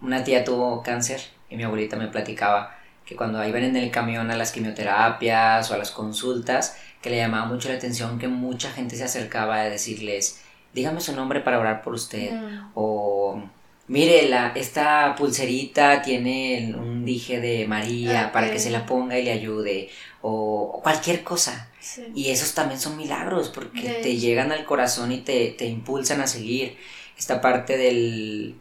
una tía tuvo cáncer y mi abuelita me platicaba que cuando iban en el camión a las quimioterapias o a las consultas, que le llamaba mucho la atención que mucha gente se acercaba a decirles, dígame su nombre para orar por usted, o mire, la, esta pulserita tiene un dije de María para que se la ponga y le ayude, o, cualquier cosa. Y esos también son milagros porque te llegan al corazón y te, te, impulsan a seguir. Esta parte del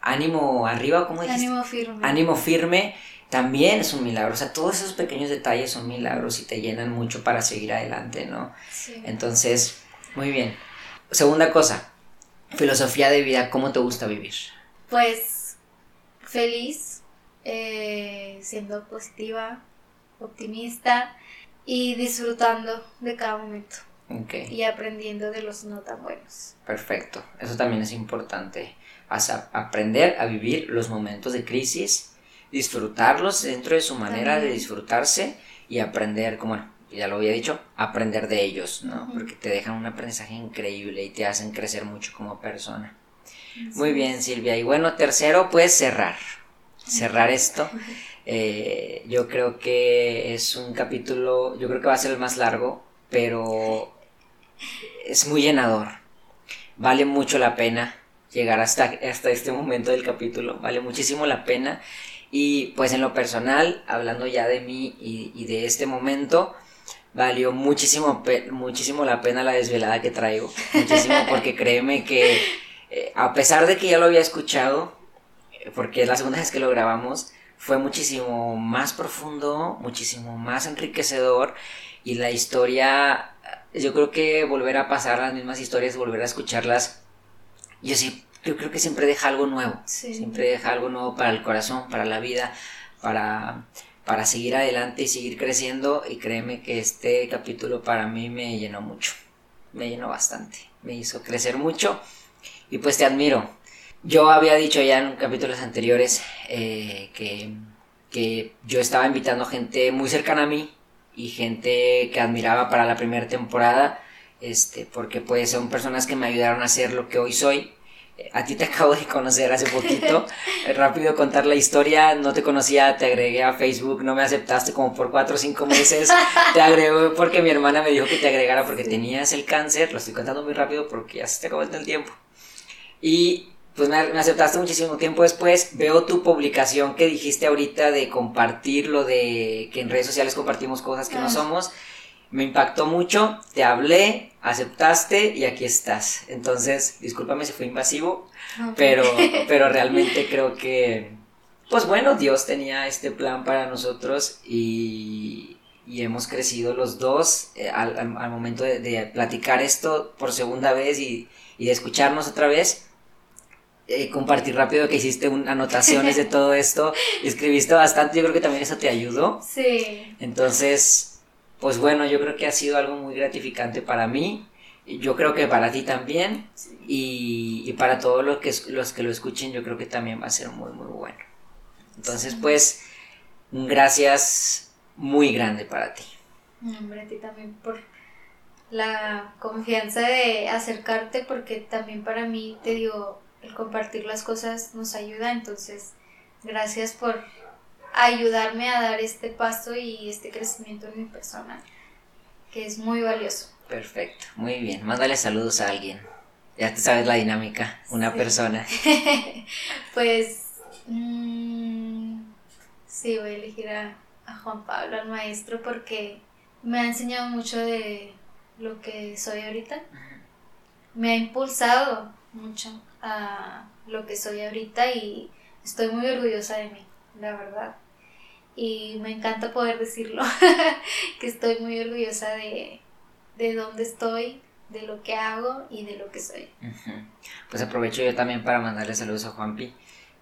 ánimo arriba, ¿cómo dices? Ánimo firme. Ánimo firme también es un milagro. O sea, todos esos pequeños detalles son milagros y te llenan mucho para seguir adelante, ¿no? Entonces, muy bien. Segunda cosa, filosofía de vida, ¿cómo te gusta vivir? Pues feliz, eh, siendo positiva, optimista y disfrutando de cada momento. Y aprendiendo de los no tan buenos. Perfecto, eso también es importante. aprender a vivir los momentos de crisis, disfrutarlos dentro de su manera de disfrutarse y aprender, como ya lo había dicho, aprender de ellos, ¿no? Porque te dejan un aprendizaje increíble y te hacen crecer mucho como persona. Muy bien, Silvia. Y bueno, tercero, pues cerrar. Cerrar esto. Eh, yo creo que es un capítulo, yo creo que va a ser el más largo, pero es muy llenador. Vale mucho la pena llegar hasta, hasta este momento del capítulo. Vale muchísimo la pena. Y pues en lo personal, hablando ya de mí y, y de este momento, valió muchísimo, muchísimo la pena la desvelada que traigo. Muchísimo porque créeme que eh, a pesar de que ya lo había escuchado, eh, porque la segunda vez que lo grabamos, fue muchísimo más profundo, muchísimo más enriquecedor y la historia, yo creo que volver a pasar las mismas historias, volver a escucharlas, yo sí, yo creo que siempre deja algo nuevo, siempre deja algo nuevo para el corazón, para la vida, para, para seguir adelante y seguir creciendo y créeme que este capítulo para mí me llenó mucho, me llenó bastante, me hizo crecer mucho y pues te admiro. Yo había dicho ya en capítulos anteriores eh, que, que yo estaba invitando gente muy cercana a mí y gente que admiraba para la primera temporada, este, porque pues son personas que me ayudaron a ser lo que hoy soy. A ti te acabo de conocer hace poquito. Rápido contar la historia. No te conocía, te agregué a Facebook, no me aceptaste como por cuatro o cinco meses. Te agregué porque mi hermana me dijo que te agregara porque tenías el cáncer. Lo estoy contando muy rápido porque ya se te acabó el tiempo. Y pues me, aceptaste muchísimo tiempo después. Veo tu publicación que dijiste ahorita de compartir lo de que en redes sociales compartimos cosas que no ah. somos. Me impactó mucho, te hablé, aceptaste y aquí estás. Entonces, discúlpame si fue invasivo, pero, pero realmente creo que, pues bueno, Dios tenía este plan para nosotros y, y hemos crecido los dos eh, al, al, momento de, platicar esto por segunda vez y, y de escucharnos otra vez. Eh, compartir rápido que hiciste un, anotaciones de todo esto escribiste bastante, yo creo que también eso te ayudó. Sí. Entonces, pues bueno, yo creo que ha sido algo muy gratificante para mí, yo creo que para ti también y, y, para todos los que, los que lo escuchen yo creo que también va a ser muy muy bueno. Entonces, pues, gracias muy grande para ti. Hombre, a ti también por la confianza de acercarte, porque también para mí, te digo, el compartir las cosas nos ayuda, entonces, gracias por ayudarme a dar este paso y este crecimiento en mi persona, que es muy valioso. Perfecto, muy bien. Mándale saludos a alguien. Ya te sabes la dinámica, una persona. pues, mmm, sí, voy a elegir a a Juan Pablo, al maestro, porque me ha enseñado mucho de lo que soy ahorita. Me ha impulsado mucho a lo que soy ahorita y estoy muy orgullosa de mí, la verdad. Y me encanta poder decirlo, que estoy muy orgullosa de, de dónde estoy, de lo que hago y de lo que soy. Pues aprovecho yo también para mandarle saludos a Juanpi.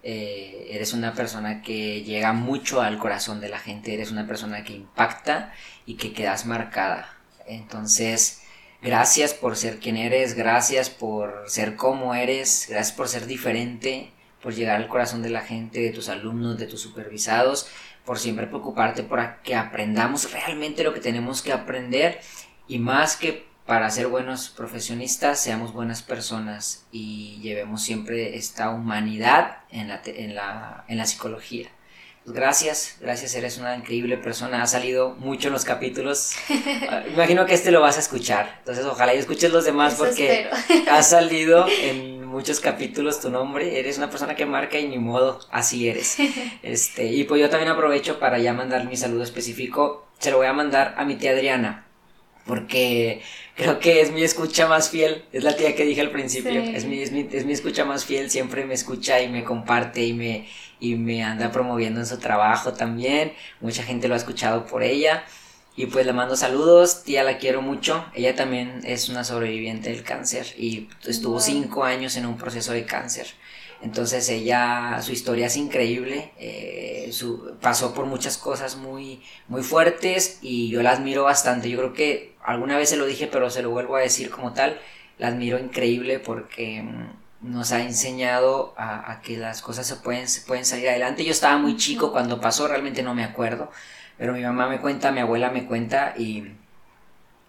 Eh, eres una persona que llega mucho al corazón de la gente, eres una persona que impacta y que quedas marcada. Entonces, gracias por ser quien eres, gracias por ser como eres, gracias por ser diferente, por llegar al corazón de la gente, de tus alumnos, de tus supervisados, por siempre preocuparte por que aprendamos realmente lo que tenemos que aprender y más que para ser buenos profesionistas, seamos buenas personas y llevemos siempre esta humanidad en la, en la, en la psicología. Pues gracias, gracias, eres una increíble persona, ha salido mucho en los capítulos. Imagino que este lo vas a escuchar, entonces ojalá y escuches los demás porque ha salido en muchos capítulos tu nombre, eres una persona que marca y ni modo, así eres. Este, y pues yo también aprovecho para ya mandar mi saludo específico, se lo voy a mandar a mi tía Adriana, porque creo que es mi escucha más fiel, es la tía que dije al principio, es, mi, es, mi, es, mi, escucha más fiel, siempre me escucha y me comparte y me, y me anda promoviendo en su trabajo también, mucha gente lo ha escuchado por ella. Y pues le mando saludos, tía la quiero mucho. Ella también es una sobreviviente del cáncer y estuvo cinco años en un proceso de cáncer. Entonces ella, su historia es increíble, eh, su, pasó por muchas cosas muy, muy fuertes y yo la admiro bastante. Yo creo que alguna vez se lo dije, pero se lo vuelvo a decir como tal, la admiro increíble porque mm, nos ha enseñado a, que las cosas se pueden, se pueden salir adelante. Yo estaba muy chico cuando pasó, realmente no me acuerdo, pero mi mamá me cuenta, mi abuela me cuenta y,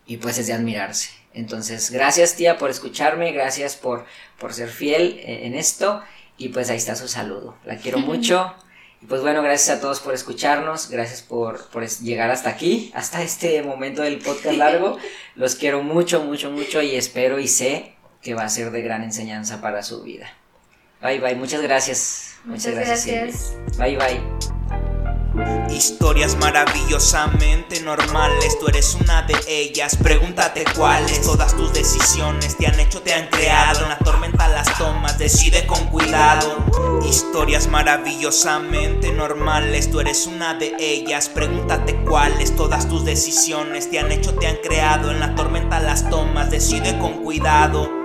y pues es de admirarse. Entonces, gracias tía por escucharme, gracias por, por ser fiel en esto y pues ahí está su saludo. La quiero mucho. Y pues bueno, gracias a todos por escucharnos, gracias por, por, llegar hasta aquí, hasta este momento del podcast largo. Los quiero mucho, mucho, mucho y espero y sé que va a ser de gran enseñanza para su vida. Bye, bye, muchas gracias. Muchas, gracias. Bye, bye. Historias maravillosamente normales, tú eres una de ellas. Pregúntate cuáles. Todas tus decisiones te han hecho, te han creado. En la tormenta las tomas, decide con cuidado. Historias maravillosamente normales, tú eres una de ellas. Pregúntate cuáles. Todas tus decisiones te han hecho, te han creado. En la tormenta las tomas, decide con cuidado.